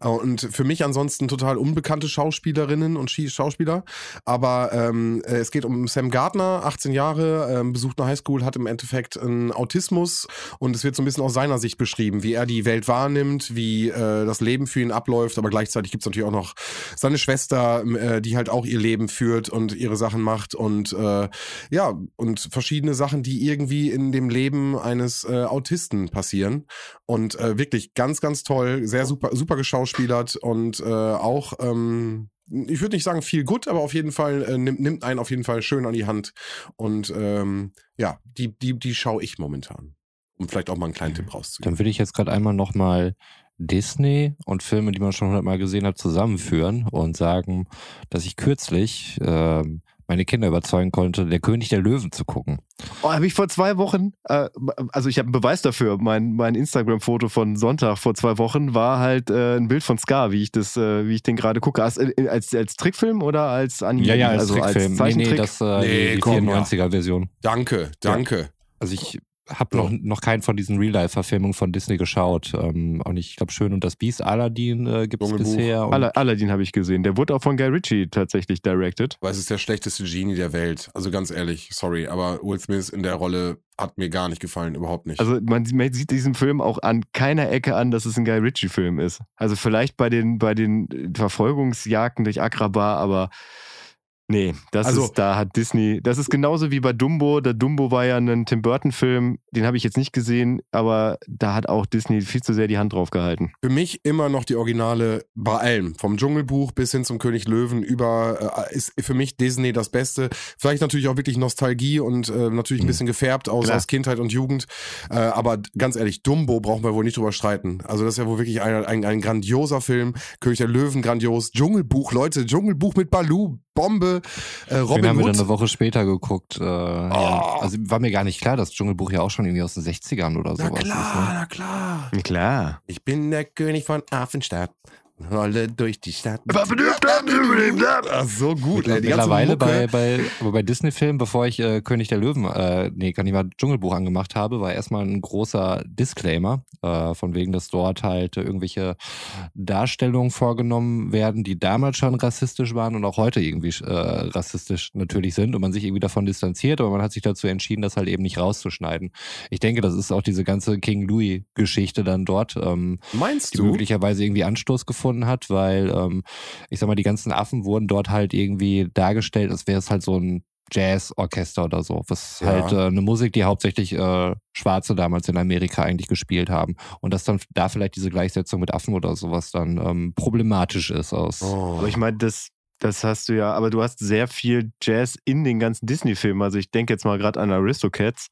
Äh, und für mich ansonsten total unbekannte Schauspielerinnen und Schauspieler. Aber ähm, äh, es geht um Sam Gardner, 18 Jahre, ähm, besucht eine Highschool, hat im Endeffekt einen Autismus und es wird so ein bisschen aus seiner Sicht beschrieben, wie er die Welt wahrnimmt, wie das Leben für ihn abläuft. Aber gleichzeitig gibt es natürlich auch noch seine Schwester, äh, die halt auch ihr Leben führt und ihre Sachen macht und äh, ja, und verschiedene Sachen, die irgendwie in dem Leben eines äh, Autisten passieren. Und äh, wirklich ganz, ganz toll, sehr super, super geschauspielert und äh, auch, ähm, ich würde nicht sagen viel gut, aber auf jeden Fall äh, nimmt, nimmt einen auf jeden Fall schön an die Hand. Und ähm, ja, die, die, die schaue ich momentan. Um vielleicht auch mal einen kleinen Tipp rauszugeben. Dann würde ich jetzt gerade einmal nochmal Disney und Filme, die man schon hundertmal gesehen hat, zusammenführen und sagen, dass ich kürzlich ähm, meine Kinder überzeugen konnte, der König der Löwen zu gucken. Oh, habe ich vor zwei Wochen, äh, also ich habe einen Beweis dafür. Mein, mein Instagram-Foto von Sonntag vor zwei Wochen war halt äh, ein Bild von Scar, wie ich das, äh, wie ich den gerade gucke. Als, äh, als, als Trickfilm oder als Anime? Ja, ja, als also Trickfilm. nee, nee, Zeichentrick? das äh, Nee, die, die komm, ja. 94er-Version. Danke, danke. Also ich habe noch, noch keinen von diesen Real-Life-Verfilmungen von Disney geschaut. Ähm, auch nicht, ich glaube, Schön und das Biest, Aladdin äh, gibt es bisher. Und Alla- Aladdin habe ich gesehen. Der wurde auch von Guy Ritchie tatsächlich directed. Weil es ist der schlechteste Genie der Welt. Also ganz ehrlich, sorry, aber Will Smith in der Rolle hat mir gar nicht gefallen, überhaupt nicht. Also man, man sieht diesen Film auch an keiner Ecke an, dass es ein Guy Ritchie-Film ist. Also vielleicht bei den, bei den Verfolgungsjagden durch Agrabah, aber nee, das Also- ist, da hat Disney, das ist genauso wie bei Dumbo. Der Dumbo war ja ein Tim Burton-Film, den habe ich jetzt nicht gesehen, aber da hat auch Disney viel zu sehr die Hand drauf gehalten. Für mich immer noch die Originale bei allem. Vom Dschungelbuch bis hin zum König Löwen über äh, ist für mich Disney das Beste. Vielleicht natürlich auch wirklich Nostalgie und äh, natürlich ein Mhm. bisschen gefärbt aus, aus Kindheit und Jugend. Äh, aber ganz ehrlich, Dumbo brauchen wir wohl nicht drüber streiten. Also das ist ja wohl wirklich ein, ein, ein grandioser Film. König der Löwen grandios. Dschungelbuch, Leute, Dschungelbuch mit Baloo, Bombe, äh, den Robin haben wir dann Hood. eine Woche später geguckt. Äh, ja. Oh. Also war mir gar nicht klar, dass Dschungelbuch ja auch schon irgendwie aus den 60ern oder Na sowas klar, ist. Ne? na klar. Klar. Ich bin der König von Affenstadt. Rolle durch die Stadt. Ach, so gut, ey. Mittlerweile bei, bei, aber bei Disney-Filmen, bevor ich äh, König der Löwen, äh, nee, kann ich mal Dschungelbuch angemacht habe, war erstmal ein großer Disclaimer, äh, von wegen, dass dort halt äh, irgendwelche Darstellungen vorgenommen werden, die damals schon rassistisch waren und auch heute irgendwie äh, rassistisch natürlich sind und man sich irgendwie davon distanziert, aber man hat sich dazu entschieden, das halt eben nicht rauszuschneiden. Ich denke, das ist auch diese ganze King Louis-Geschichte dann dort. Ähm, Meinst die du? möglicherweise irgendwie Anstoß gefunden hat, weil ähm, ich sag mal, die ganzen Affen wurden dort halt irgendwie dargestellt, als wäre es halt so ein Jazzorchester oder so. Was Ja. halt äh, eine Musik, die hauptsächlich äh, Schwarze damals in Amerika eigentlich gespielt haben. Und dass dann da vielleicht diese Gleichsetzung mit Affen oder sowas dann ähm, problematisch ist aus. Oh. Aber ich meine, das, das hast du ja, aber du hast sehr viel Jazz in den ganzen Disney-Filmen. Also ich denke jetzt mal gerade an Aristocats,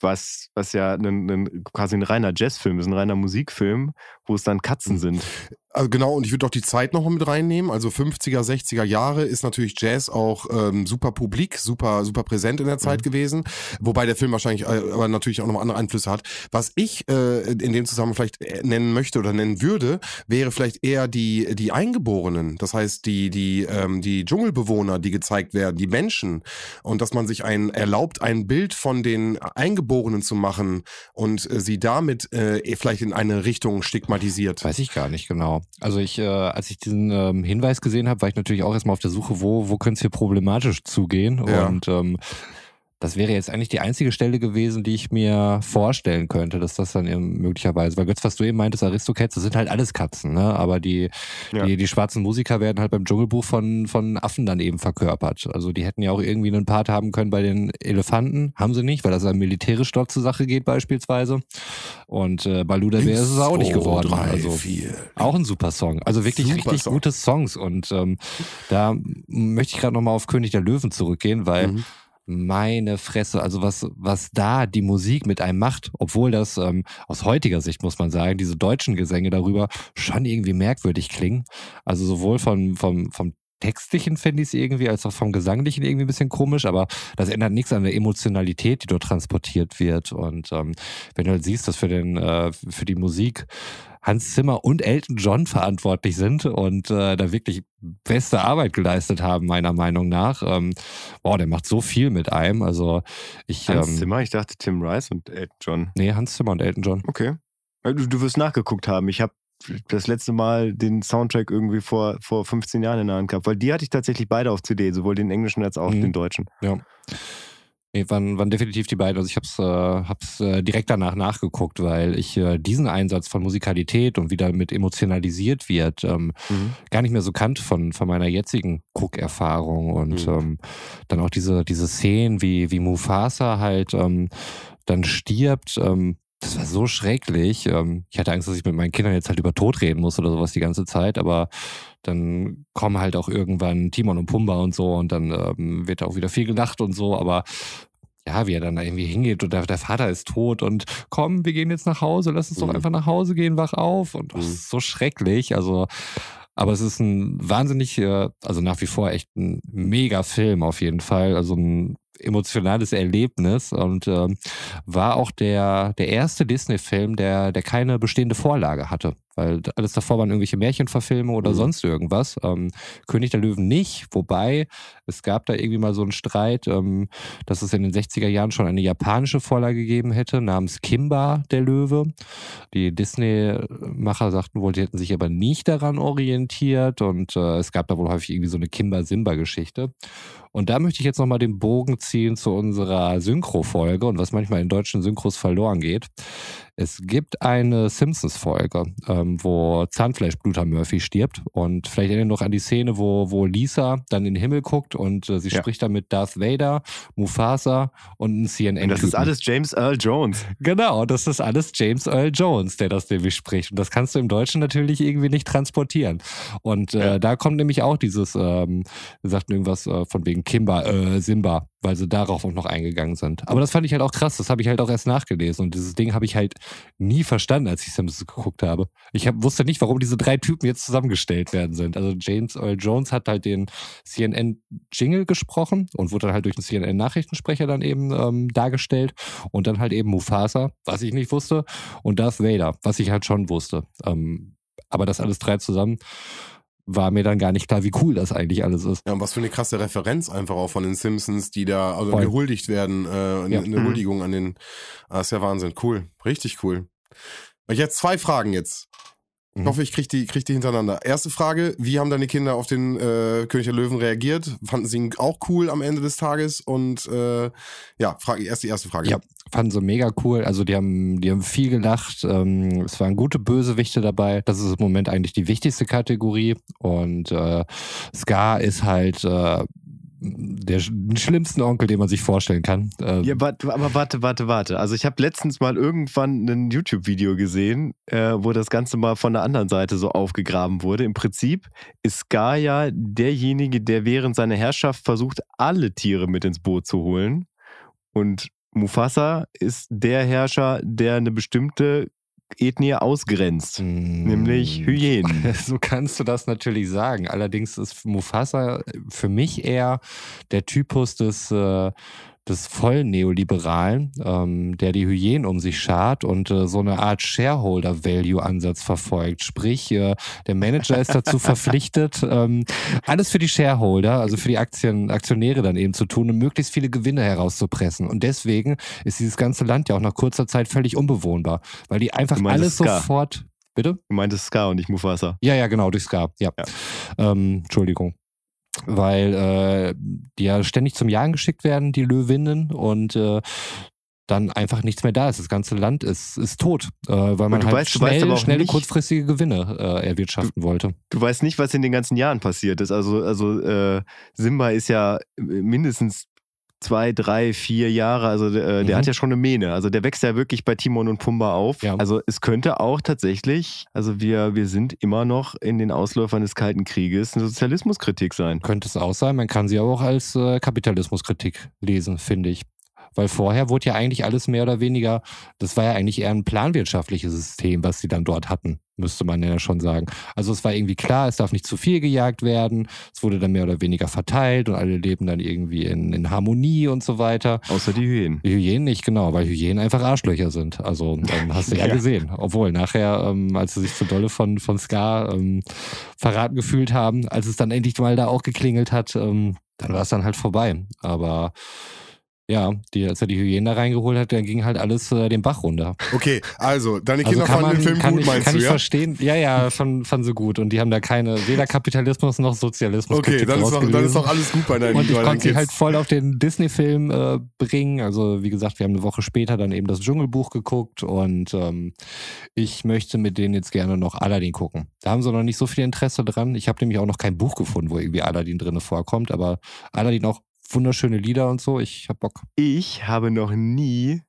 was, was ja ein, ein, quasi ein reiner Jazzfilm ist, ein reiner Musikfilm, wo es dann Katzen Mhm. sind. Also genau, und ich würde auch die Zeit noch mal mit reinnehmen. Also 50er, 60er Jahre ist natürlich Jazz auch ähm, super publik, super, super präsent in der Zeit gewesen. Wobei der Film wahrscheinlich äh, aber natürlich auch noch andere Einflüsse hat. Was ich äh, in dem Zusammenhang vielleicht äh, nennen möchte oder nennen würde, wäre vielleicht eher die, die Eingeborenen. Das heißt, die, die, ähm, die Dschungelbewohner, die gezeigt werden, die Menschen. Und dass man sich ein erlaubt, ein Bild von den Eingeborenen zu machen und äh, sie damit äh, vielleicht in eine Richtung stigmatisiert. Weiß ich gar nicht genau. Also ich, äh, als ich diesen ähm, Hinweis gesehen habe, war ich natürlich auch erstmal auf der Suche, wo, wo könnte es hier problematisch zugehen. Ja. Und ähm, das wäre jetzt eigentlich die einzige Stelle gewesen, die ich mir vorstellen könnte, dass das dann eben möglicherweise, weil Götz, was du eben meintest, Aristocats, das sind halt alles Katzen, ne? Aber die, Ja. die, die schwarzen Musiker werden halt beim Dschungelbuch von, von Affen dann eben verkörpert. Also die hätten ja auch irgendwie einen Part haben können bei den Elefanten, haben sie nicht, weil das dann militärisch dort zur Sache geht beispielsweise. Und äh, der Bär ist es auch nicht geworden. drei, also vier. auch ein super Song. Also wirklich Super richtig Song. gute Songs. Und ähm, da möchte ich gerade nochmal auf König der Löwen zurückgehen, weil Mhm. Meine Fresse, also was, was da die Musik mit einem macht, obwohl das ähm, aus heutiger Sicht, muss man sagen, diese deutschen Gesänge darüber schon irgendwie merkwürdig klingen. Also sowohl von, vom, vom Textlichen finde ich es irgendwie, als auch vom Gesanglichen irgendwie ein bisschen komisch, aber das ändert nichts an der Emotionalität, die dort transportiert wird. Und ähm, wenn du halt siehst, dass für den, äh, für die Musik Hans Zimmer und Elton John verantwortlich sind und äh, da wirklich beste Arbeit geleistet haben, meiner Meinung nach. Ähm, wow, der macht so viel mit einem. Also ich Hans ähm, Zimmer, ich dachte Tim Rice und Elton John. Nee, Hans Zimmer und Elton John. Okay. Äh, Du, du wirst nachgeguckt haben. Ich habe das letzte Mal den Soundtrack irgendwie vor, vor 15 Jahren in der Hand gehabt, weil die hatte ich tatsächlich beide auf CD, sowohl den englischen als auch Mhm. den deutschen. Nee, waren, waren definitiv die beiden. Also ich hab's, äh, hab's äh, direkt danach nachgeguckt, weil ich äh, diesen Einsatz von Musikalität und wie damit emotionalisiert wird, ähm, gar nicht mehr so kannte von, von meiner jetzigen Cook-Erfahrung. Und Mhm. ähm, dann auch diese, diese Szenen, wie, wie Mufasa halt ähm, dann stirbt, ähm, das war so schrecklich. Ähm, ich hatte Angst, dass ich mit meinen Kindern jetzt halt über Tod reden muss oder sowas die ganze Zeit, aber dann kommen halt auch irgendwann Timon und Pumba und so und dann ähm, wird auch wieder viel gelacht und so, aber ja, wie er dann da irgendwie hingeht und der, der Vater ist tot und komm, wir gehen jetzt nach Hause, lass uns doch Mhm. einfach nach Hause gehen, wach auf und das Mhm. ist so schrecklich, also Aber es ist ein wahnsinnig, äh, also nach wie vor echt ein mega Film auf jeden Fall. Also ein emotionales Erlebnis und ähm, war auch der, der erste Disney-Film, der, der keine bestehende Vorlage hatte. Weil alles davor waren irgendwelche Märchenverfilme oder Mhm. sonst irgendwas. Ähm, König der Löwen nicht, wobei es gab da irgendwie mal so einen Streit, ähm, dass es in den 60er Jahren schon eine japanische Vorlage gegeben hätte, namens Kimba der Löwe. Die Disney-Macher sagten wohl, die hätten sich aber nicht daran orientiert und äh, es gab da wohl häufig irgendwie so eine Kimba-Simba-Geschichte. Und da möchte ich jetzt nochmal den Bogen ziehen zu unserer Synchro-Folge und was manchmal in deutschen Synchros verloren geht. Es gibt eine Simpsons-Folge, ähm, wo Zahnfleischbluter Murphy stirbt. Und vielleicht erinnern noch an die Szene, wo, wo Lisa dann in den Himmel guckt und äh, sie Ja. spricht dann mit Darth Vader, Mufasa und einem CNN. Und das ist alles James Earl Jones. Genau, das ist alles James Earl Jones, der das nämlich spricht. Und das kannst du im Deutschen natürlich irgendwie nicht transportieren. Und äh, Ja. da kommt nämlich auch dieses, ähm, sagten irgendwas äh, von wegen Kimba, äh, Simba, weil sie darauf auch noch eingegangen sind. Aber das fand ich halt auch krass, das habe ich halt auch erst nachgelesen. Und dieses Ding habe ich halt nie verstanden, als ich Simpsons geguckt habe. Ich hab, wusste nicht, warum diese drei Typen jetzt zusammengestellt werden sind. Also James Earl Jones hat halt den CNN-Jingle gesprochen und wurde dann halt durch den CNN-Nachrichtensprecher dann eben ähm, dargestellt. Und dann halt eben Mufasa, was ich nicht wusste, und Darth Vader, was ich halt schon wusste. Ähm, aber das alles drei zusammen war mir dann gar nicht klar, wie cool das eigentlich alles ist. Ja, und was für eine krasse Referenz einfach auch von den Simpsons, die da also Voll. gehuldigt werden, äh, eine, Ja. eine Mhm. Huldigung an den, ah, ist ja Wahnsinn, cool, richtig cool. Ich jetzt zwei Fragen jetzt. Ich Mhm. hoffe, ich kriege die, krieg die hintereinander. Erste Frage, wie haben deine Kinder auf den äh, König der Löwen reagiert? Fanden sie ihn auch cool am Ende des Tages? Und äh, ja, Frage, erst die erste Frage. Ja. Fanden sie mega cool. Also die haben, die haben viel gelacht. Ähm, es waren gute Bösewichte dabei. Das ist im Moment eigentlich die wichtigste Kategorie. Und äh, Scar ist halt äh, der schlimmsten Onkel, den man sich vorstellen kann. Ähm, Ja, warte, aber warte, warte, warte. Also ich habe letztens mal irgendwann ein YouTube-Video gesehen, äh, wo das Ganze mal von der anderen Seite so aufgegraben wurde. Im Prinzip ist ja derjenige, der während seiner Herrschaft versucht, alle Tiere mit ins Boot zu holen. Und Mufasa ist der Herrscher, der eine bestimmte Ethnie ausgrenzt. Mm. Nämlich Hyänen. So kannst du das natürlich sagen. Allerdings ist Mufasa für mich eher der Typus des, äh, des vollen Neoliberalen, ähm, der die Hyänen um sich schart und äh, so eine Art Shareholder-Value-Ansatz verfolgt. Sprich, äh, der Manager ist dazu verpflichtet, ähm, alles für die Shareholder, also für die Aktien, Aktionäre dann eben zu tun und möglichst viele Gewinne herauszupressen. Und deswegen ist dieses ganze Land ja auch nach kurzer Zeit völlig unbewohnbar, weil die einfach alles sofort. Bitte? Du meintest Scar und nicht Mufasa. Ja, ja, genau, durch Scar. Ja. Ja. Ähm, Entschuldigung. Weil äh, die ja ständig zum Jagen geschickt werden, die Löwinnen, und äh, dann einfach nichts mehr da ist. Das ganze Land ist, ist tot, äh, weil man du halt weißt- du schnell, schnelle, nicht- kurzfristige Gewinne äh, erwirtschaften wollte. Du weißt nicht, was in den ganzen Jahren passiert ist. Also, also äh, Simba ist ja mindestens zwei, drei, vier Jahre. Also äh, der Mhm. hat ja schon eine Mähne. Also der wächst ja wirklich bei Timon und Pumba auf. Ja. Also es könnte auch tatsächlich, also wir, wir sind immer noch in den Ausläufern des Kalten Krieges, eine Sozialismuskritik sein. Könnte es auch sein. Man kann sie aber auch als äh, Kapitalismuskritik lesen, finde ich. Weil vorher wurde ja eigentlich alles mehr oder weniger, das war ja eigentlich eher ein planwirtschaftliches System, was sie dann dort hatten, müsste man ja schon sagen. Also es war irgendwie klar, es darf nicht zu viel gejagt werden, es wurde dann mehr oder weniger verteilt und alle leben dann irgendwie in, in Harmonie und so weiter. Außer die Hyänen. Die Hyänen nicht, genau, weil Hyänen einfach Arschlöcher sind. Also ähm, hast du ja, Ja. gesehen. Obwohl nachher, ähm, als sie sich zu dolle von, von Scar ähm, verraten gefühlt haben, als es dann endlich mal da auch geklingelt hat, ähm, dann war es dann halt vorbei. Aber ja, die, als er die Hyänen da reingeholt hat, dann ging halt alles äh, den Bach runter. Okay, also deine Also Kinder kann fanden man, den Film kann gut, ich, meinst kann du, ich ja? verstehen. Ja, ja, fanden, fanden sie gut. Und die haben da keine, weder Kapitalismus noch Sozialismus Okay, dann ist, doch, dann ist doch alles gut bei deinen, und ich bei konnte sie halt voll auf den Disney-Film äh, bringen. Also wie gesagt, wir haben eine Woche später dann eben das Dschungelbuch geguckt und ähm, ich möchte mit denen jetzt gerne noch Aladdin gucken. Da haben sie noch nicht so viel Interesse dran. Ich habe nämlich auch noch kein Buch gefunden, wo irgendwie Aladdin drinne vorkommt, aber Aladdin auch wunderschöne Lieder und so. Ich hab Bock. Ich habe noch nie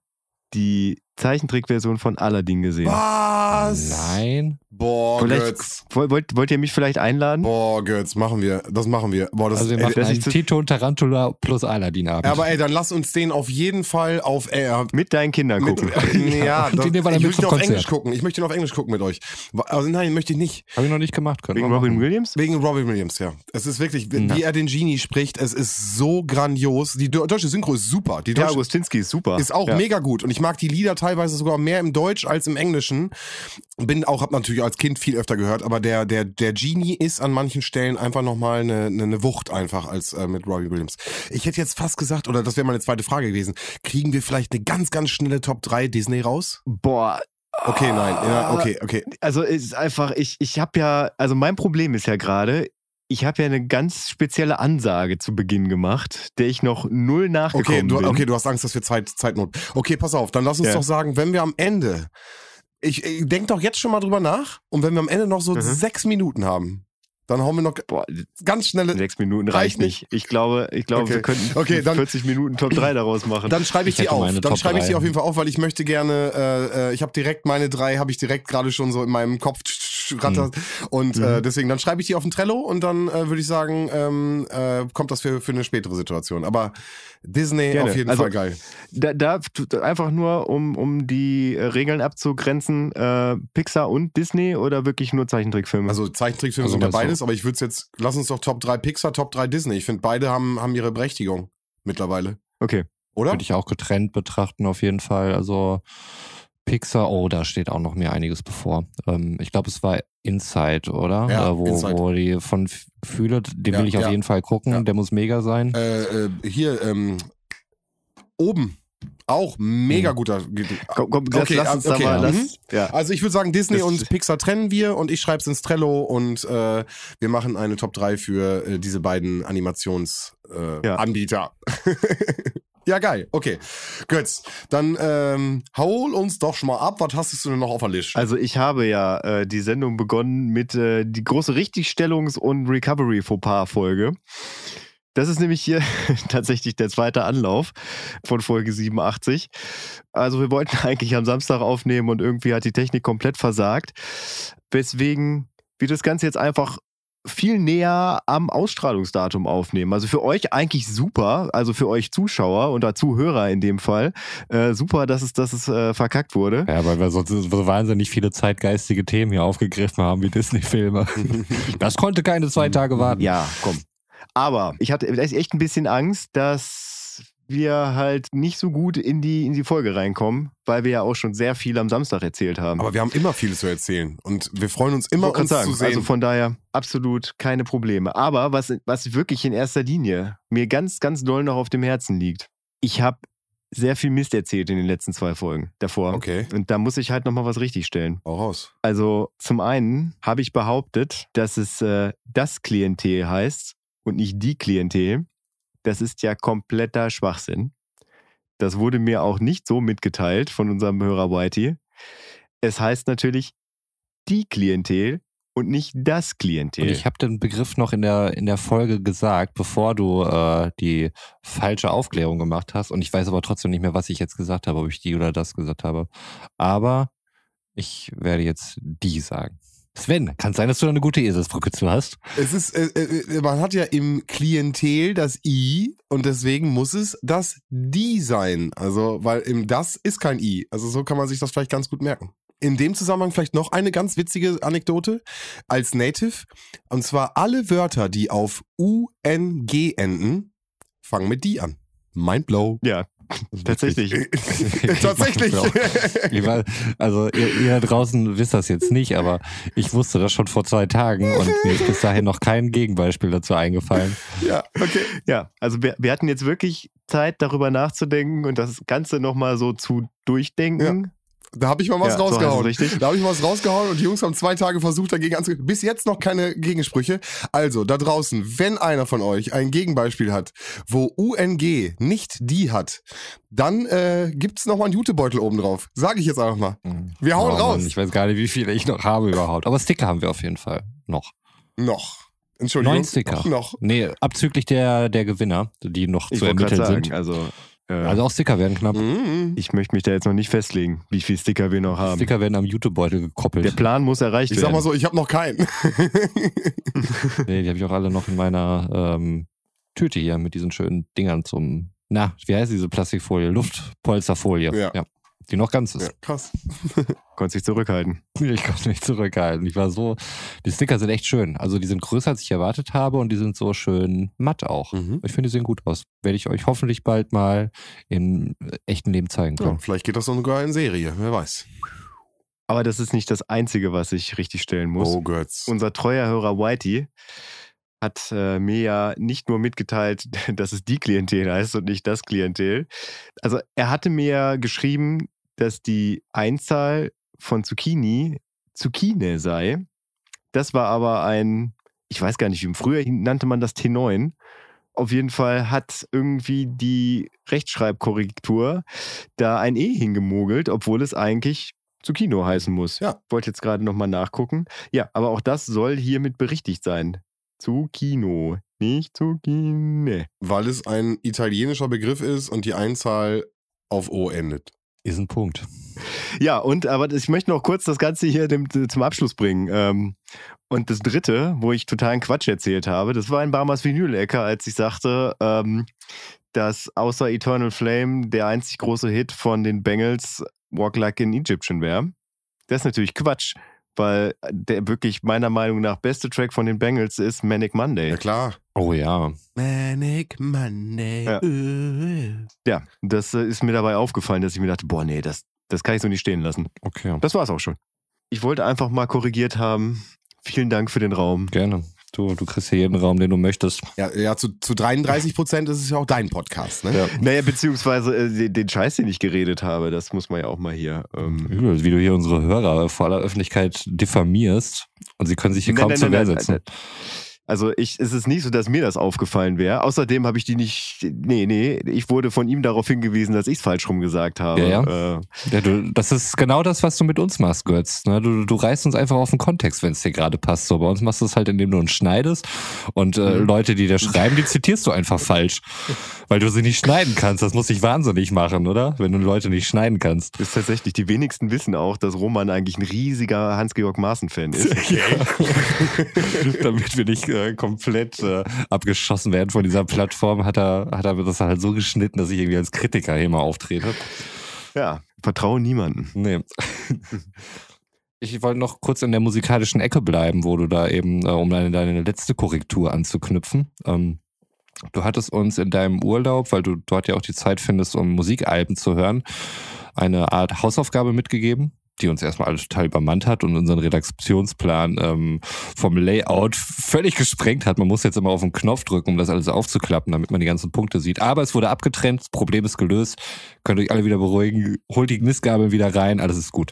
die Zeichentrickversion von Aladdin gesehen. Was? Was? Nein. Boah, Vielleicht, Götz. wollt, wollt- ihr mich vielleicht einladen? Boah, Götz, machen wir. Das machen wir. Boah, das Also wir ey, machen ich einen Tito und Tarantula plus Aladdin-Abend. aber ey, dann lass uns den auf jeden Fall auf. Äh, Mit deinen Kindern mit, gucken. ja, Und das, ich möchte ihn auf. Englisch gucken. Ich möchte ihn auf Englisch gucken mit euch. Also nein, möchte ich nicht. Habe ich noch nicht gemacht. Können Wegen Robin. Williams? Wegen Robbie Williams, ja. Es ist wirklich, wie Ja. er den Genie spricht, es ist so grandios. Die deu- deutsche Synchro ist super. Die Ja, deutsche Agustinski ist super. ist auch ja. mega gut und ich mag die Lieder teilweise sogar mehr im Deutsch als im Englischen. Bin auch hab natürlich als Kind viel öfter gehört, aber der der der Genie ist an manchen Stellen einfach noch mal eine, eine, eine Wucht einfach als äh, mit Robbie Williams. Ich hätte jetzt fast gesagt oder das wäre meine zweite Frage gewesen. Kriegen wir vielleicht eine ganz ganz schnelle Top 3 Disney raus? Boah. Okay, nein. Ja, okay, okay. Also es ist einfach, ich, ich habe ja, also mein Problem ist ja gerade, ich habe ja eine ganz spezielle Ansage zu Beginn gemacht, der ich noch null nachgekommen Okay, du, bin. okay, du hast Angst, dass wir Zeit Zeitnot. Okay, pass auf, dann lass uns Ja. doch sagen, wenn wir am Ende ich, ich denk doch jetzt schon mal drüber nach und wenn wir am Ende noch so Mhm. sechs Minuten haben, dann hauen wir noch Boah, ganz schnelle sechs Minuten Reicht reicht nicht. Ich glaube, ich glaube, Okay. wir könnten Okay, dann- 40 Minuten Top 3 daraus machen. Dann schreibe ich, Ich die auf. Dann Top schreibe ich sie auf jeden Fall auf, weil ich möchte gerne, äh, äh, ich habe direkt meine drei, habe ich direkt gerade schon so in meinem Kopf Und Mhm. äh, deswegen, dann schreibe ich die auf den Trello und dann äh, würde ich sagen, ähm, äh, kommt das für, für eine spätere Situation. Aber Disney Gerne. auf jeden Also- Fall geil. Da, da einfach nur, um, um die äh, Regeln abzugrenzen, äh, Pixar und Disney oder wirklich nur Zeichentrickfilme? Also Zeichentrickfilme Also sind ja beides, aber ich würde jetzt, lass uns doch Top 3 Pixar, Top 3 Disney. Ich finde, beide haben, haben ihre Berechtigung mittlerweile. okay. Oder? Würde ich auch getrennt betrachten, auf jeden Fall. Also Pixar, oh, da steht auch noch mir einiges bevor. Ähm, ich glaube, es war Inside, oder? Ja, äh, wo, Inside. wo die von Fühle, den Ja, will ich auf ja. jeden Fall gucken. Ja. Der muss mega sein. Äh, äh, hier, ähm, oben. Auch mega Mhm. guter. Komm, komm, Okay, lass uns okay, da mal. ja. Lass, Mhm. ja. Also ich würde sagen, Disney Das- und Pixar trennen wir und ich schreibe es ins Trello und äh, wir machen eine Top 3 für äh, diese beiden Animationsanbieter. Äh, Ja. Ja, geil. Okay. Götz, dann ähm, hol uns doch schon mal ab. Was hast du denn noch auf der Liste? Also ich habe ja äh, die Sendung begonnen mit äh, die große Richtigstellungs- und Recovery-Fauxpas-Folge. Das ist nämlich hier tatsächlich der zweite Anlauf von Folge 87. Also wir wollten eigentlich am Samstag aufnehmen und irgendwie hat die Technik komplett versagt. Weswegen wir das Ganze jetzt einfach viel näher am Ausstrahlungsdatum aufnehmen. Also für euch eigentlich super, also für euch Zuschauer oder Zuhörer in dem Fall, äh, super, dass es, dass es äh, verkackt wurde. Ja, weil wir sonst so wahnsinnig viele zeitgeistige Themen hier aufgegriffen haben, wie Disney-Filme. Das konnte keine zwei Tage warten. Ja, komm. Aber ich hatte echt ein bisschen Angst, dass wir halt nicht so gut in die, in die Folge reinkommen, weil wir ja auch schon sehr viel am Samstag erzählt haben. Aber wir haben immer viel zu erzählen und wir freuen uns immer, uns grad zu sehen. Also von daher absolut keine Probleme. Aber was, was wirklich in erster Linie mir ganz, ganz doll noch auf dem Herzen liegt, ich habe sehr viel Mist erzählt in den letzten zwei Folgen davor. okay, Und da muss ich halt nochmal was richtigstellen. hau raus. Also zum einen habe ich behauptet, dass es äh, das Klientel heißt und nicht die Klientel. Das ist ja kompletter Schwachsinn. Das wurde mir auch nicht so mitgeteilt von unserem Hörer Whitey. Es heißt natürlich die Klientel und nicht das Klientel. Und ich habe den Begriff noch in der, in der Folge gesagt, bevor du äh, die falsche Aufklärung gemacht hast. Und ich weiß aber trotzdem nicht mehr, was ich jetzt gesagt habe, ob ich die oder das gesagt habe. Aber ich werde jetzt die sagen. Sven, kann sein, dass du da eine gute Eselsbrücke zu hast. Es ist, äh, äh, man hat ja im Klientel das I und deswegen muss es das Die sein. Also, weil im Das ist kein I. Also so kann man sich das vielleicht ganz gut merken. In dem Zusammenhang vielleicht noch eine ganz witzige Anekdote als Native. Und zwar alle Wörter, die auf UNG enden, fangen mit die an. Mindblow. ja, tatsächlich. Tatsächlich. Ich war, also ihr, ihr da draußen wisst das jetzt nicht, aber ich wusste das schon vor zwei Tagen und mir ist bis dahin noch kein Gegenbeispiel dazu eingefallen. ja, okay. Ja, also wir, wir hatten jetzt wirklich Zeit, darüber nachzudenken und das Ganze nochmal so zu durchdenken. Da habe ich mal was Ja, so es rausgehauen. richtig. da habe ich mal was rausgehauen und die Jungs haben zwei Tage versucht, dagegen anzugehen. Bis jetzt noch keine Gegensprüche. Also, da draußen, wenn einer von euch ein Gegenbeispiel hat, wo UNG nicht die hat, dann äh, gibt's noch mal einen Jutebeutel oben drauf. Sage ich jetzt einfach mal. Wir hauen Oh Mann, raus. ich weiß gar nicht, wie viele ich noch habe überhaupt. Aber Sticker haben wir auf jeden Fall noch. Noch. Entschuldigung. Neun Sticker. Noch. Nee, abzüglich der, der Gewinner, die noch Ich zu ermitteln sagen, sind. also Also auch Sticker werden knapp. Mhm. ich möchte mich da jetzt noch nicht festlegen, wie viel Sticker wir noch haben. Sticker werden am YouTube-Beutel gekoppelt. Der Plan muss erreicht Ich werden. sag mal so, ich habe noch keinen. Nee, die habe ich auch alle noch in meiner ähm, Tüte hier mit diesen schönen Dingern zum, na, wie heißt diese Plastikfolie? Luftpolsterfolie. Ja. Die noch ganz ist. ja, krass. Konntest dich zurückhalten. Ich konnte nicht zurückhalten. Ich war so, die Sticker sind echt schön. Also die sind größer, als ich erwartet habe und die sind so schön matt auch. Mhm. Ich finde, die sehen gut aus. Werde ich euch hoffentlich bald mal im äh, echten Leben zeigen Ja, können. vielleicht geht das sogar in Serie, wer weiß. Aber das ist nicht das Einzige, was ich richtig stellen muss. Oh Götz. Unser treuer Hörer Whitey hat äh, mir ja nicht nur mitgeteilt, dass es die Klientel heißt und nicht das Klientel. Also er hatte mir geschrieben, dass die Einzahl von Zucchini Zucchine sei. Das war aber ein, ich weiß gar nicht, wie früher nannte man das T9. Auf jeden Fall hat irgendwie die Rechtschreibkorrektur da ein E hingemogelt, obwohl es eigentlich Zucchino heißen muss. Ja. Wollte jetzt gerade nochmal nachgucken. Ja, aber auch das soll hiermit berichtigt sein. Zucchino, nicht Zucchine. Weil es ein italienischer Begriff ist und die Einzahl auf O endet. Ist ein Punkt. Ja, und aber ich möchte noch kurz das Ganze hier dem, zum Abschluss bringen. Ähm, und das dritte, wo ich totalen Quatsch erzählt habe, das war ein Barmers Vinyl-Ecker, als ich sagte, ähm, dass außer Eternal Flame der einzig große Hit von den Bengals Walk Like an Egyptian wäre. Das ist natürlich Quatsch, weil der wirklich meiner Meinung nach beste Track von den Bengals ist Manic Monday. Ja klar. Oh ja. Manic Monday. Ja. Ja, das äh, ist mir dabei aufgefallen, dass ich mir dachte, boah, nee, das, das kann ich so nicht stehen lassen. Okay. Das war's auch schon. Ich wollte einfach mal korrigiert haben. Vielen Dank für den Raum. Gerne. Du, du kriegst hier jeden Raum, den du möchtest. Ja, ja zu, zu 33 Prozent ist es ja auch dein Podcast, ne? Ja. Naja, beziehungsweise äh, den- den Scheiß, den ich geredet habe, das muss man ja auch mal hier. Ähm, Übel, wie du hier unsere Hörer vor aller Öffentlichkeit diffamierst und sie können sich hier Nein, kaum nein, zur nein, Wehr nein, setzen. Also ich, es ist nicht so, dass mir das aufgefallen wäre. Außerdem habe ich die nicht. Nee, nee, ich wurde von ihm darauf hingewiesen, dass ich es falsch rum gesagt habe. Ja, Äh, Ja, du, das ist genau das, was du mit uns machst, Götz. Ne? Du, du reißt uns einfach auf den Kontext, wenn es dir gerade passt. So, bei uns machst du es halt, indem du uns schneidest. Und äh, Mhm. Leute, die da schreiben, die zitierst du einfach falsch. Weil du sie nicht schneiden kannst. Das muss dich wahnsinnig machen, oder? Wenn du Leute nicht schneiden kannst. ist tatsächlich, die wenigsten wissen auch, dass Roman eigentlich ein riesiger Hans-Georg Maaßen-Fan ist. Damit wir nicht äh, komplett äh, abgeschossen werden von dieser Plattform, hat er, hat er das halt so geschnitten, dass ich irgendwie als Kritiker hier mal auftrete. Ja, vertraue niemanden. Nee. Ich wollte noch kurz in der musikalischen Ecke bleiben, wo du da eben, äh, um deine, deine letzte Korrektur anzuknüpfen. Ähm, du hattest uns in deinem Urlaub, weil du dort ja auch die Zeit findest, um Musikalben zu hören, eine Art Hausaufgabe mitgegeben, die uns erstmal alles total übermannt hat und unseren Redaktionsplan ähm, vom Layout völlig gesprengt hat. Man muss jetzt immer auf den Knopf drücken, um das alles aufzuklappen, damit man die ganzen Punkte sieht. Aber es wurde abgetrennt, das Problem ist gelöst. Könnt euch alle wieder beruhigen. Holt die Mistgabel wieder rein, alles ist gut.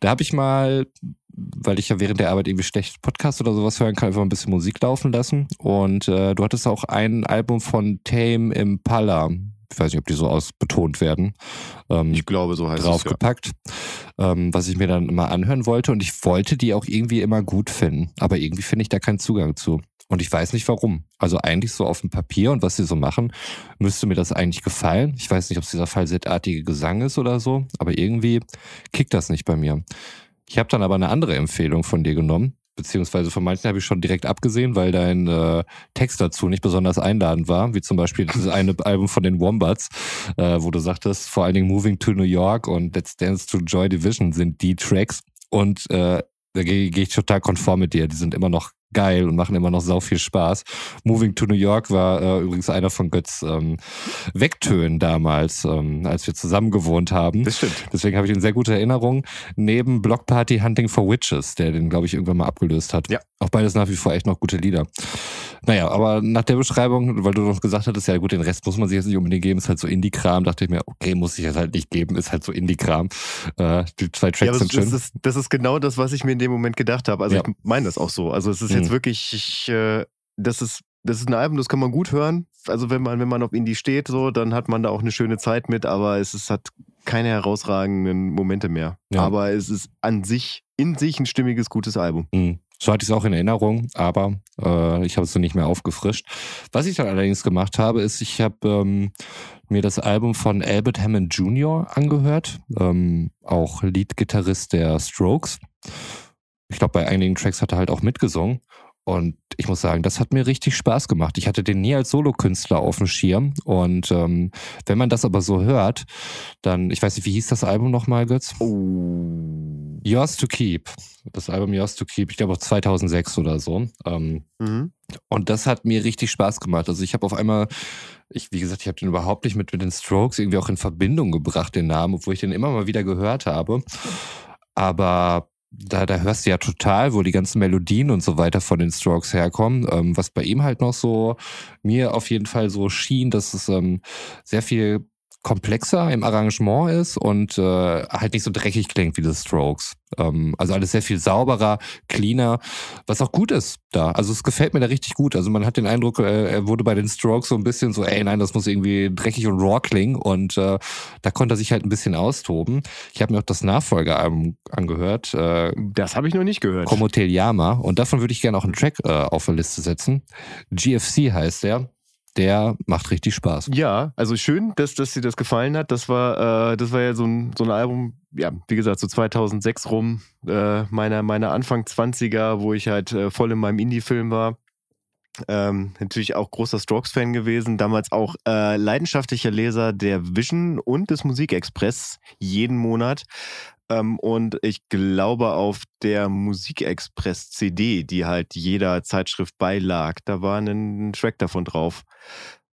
Da habe ich mal, weil ich ja während der Arbeit irgendwie schlecht Podcast oder sowas hören kann, einfach ein bisschen Musik laufen lassen. Und äh, du hattest auch ein Album von Tame Impala. Ich weiß nicht, ob die so ausbetont werden. Ähm, Ich glaube, so heißt es. Ja. draufgepackt, ähm, was ich mir dann immer anhören wollte. Und ich wollte die auch irgendwie immer gut finden. Aber irgendwie finde ich da keinen Zugang zu. Und ich weiß nicht warum. Also eigentlich so auf dem Papier und was sie so machen, müsste mir das eigentlich gefallen. Ich weiß nicht, ob es dieser falsettartige Gesang ist oder so, aber irgendwie kickt das nicht bei mir. Ich habe dann aber eine andere Empfehlung von dir genommen, beziehungsweise von manchen habe ich schon direkt abgesehen, weil dein äh, Text dazu nicht besonders einladend war, wie zum Beispiel dieses eine Album von den Wombats, äh, wo du sagtest, vor allen Dingen Moving to New York und Let's Dance to Joy Division sind die Tracks und äh, da gehe geh ich total konform mit dir. Die sind immer noch geil und machen immer noch sau viel Spaß. Moving to New York war äh, übrigens einer von Götz ähm, Wegtönen damals, ähm, als wir zusammen gewohnt haben. Das stimmt. Deswegen habe ich in sehr gute Erinnerung. Neben Block Party Hunting for Witches, der den, glaube ich, irgendwann mal abgelöst hat. Ja. Auch beides nach wie vor echt noch gute Lieder. Naja, aber nach der Beschreibung, weil du noch gesagt hattest, ja gut, den Rest muss man sich jetzt nicht unbedingt geben, ist halt so Indie-Kram, dachte ich mir, okay, muss ich jetzt halt nicht geben, ist halt so Indie-Kram. Äh, die zwei Tracks Ja, sind das, schön. das, ist, das ist genau das, was ich mir in dem Moment gedacht habe. Also Ja. ich meine das auch so. Also es ist Mhm. Jetzt wirklich, ich, äh, das ist, das ist ein Album, das kann man gut hören. Also wenn man, wenn man auf Indie steht, so, dann hat man da auch eine schöne Zeit mit, aber es ist, hat keine herausragenden Momente mehr. Ja. Aber es ist an sich, in sich ein stimmiges, gutes Album. Mhm. So hatte ich es auch in Erinnerung, aber äh, ich habe es so nicht mehr aufgefrischt. Was ich dann allerdings gemacht habe, ist, ich habe ähm, mir das Album von Albert Hammond Jr. angehört, ähm, auch Leadgitarrist der Strokes. Ich glaube, bei einigen Tracks hat er halt auch mitgesungen. Und ich muss sagen, das hat mir richtig Spaß gemacht. Ich hatte den nie als Solokünstler auf dem Schirm. Und ähm, wenn man das aber so hört, dann, ich weiß nicht, wie hieß das Album nochmal, Götz? Oh. Yours to Keep. Das Album Yours to Keep, ich glaube auch 2006 oder so. Ähm, Mhm. und das hat mir richtig Spaß gemacht. Also ich habe auf einmal, ich, wie gesagt, ich habe den überhaupt nicht mit, mit den Strokes irgendwie auch in Verbindung gebracht, den Namen, obwohl ich den immer mal wieder gehört habe. Aber da, da hörst du ja total, wo die ganzen Melodien und so weiter von den Strokes herkommen. Ähm, was bei ihm halt noch so mir auf jeden Fall so schien, dass es ähm, sehr viel komplexer im Arrangement ist und äh, halt nicht so dreckig klingt wie die Strokes. Ähm, also alles sehr viel sauberer, cleaner, was auch gut ist da. Also es gefällt mir da richtig gut. Also man hat den Eindruck, äh, er wurde bei den Strokes so ein bisschen so, ey, nein, das muss irgendwie dreckig und raw klingen und äh, da konnte er sich halt ein bisschen austoben. Ich habe mir auch das Nachfolgealbum angehört, äh, Das habe ich noch nicht gehört. Como Te Llama und davon würde ich gerne auch einen Track äh, auf der Liste setzen. GFC heißt der. Der macht richtig Spaß. Ja, also schön, dass, dass dir das gefallen hat. Das war, äh, das war ja so ein, so ein Album, ja, wie gesagt, so 2006 rum, äh, meiner, meiner Anfang 20er, wo ich halt äh, voll in meinem Indie-Film war. Ähm, natürlich auch großer Strokes-Fan gewesen, damals auch äh, leidenschaftlicher Leser der Vision und des Musikexpress jeden Monat. Ähm, und ich glaube, auf der Musikexpress-CD, die halt jeder Zeitschrift beilag, da war ein, Track davon drauf.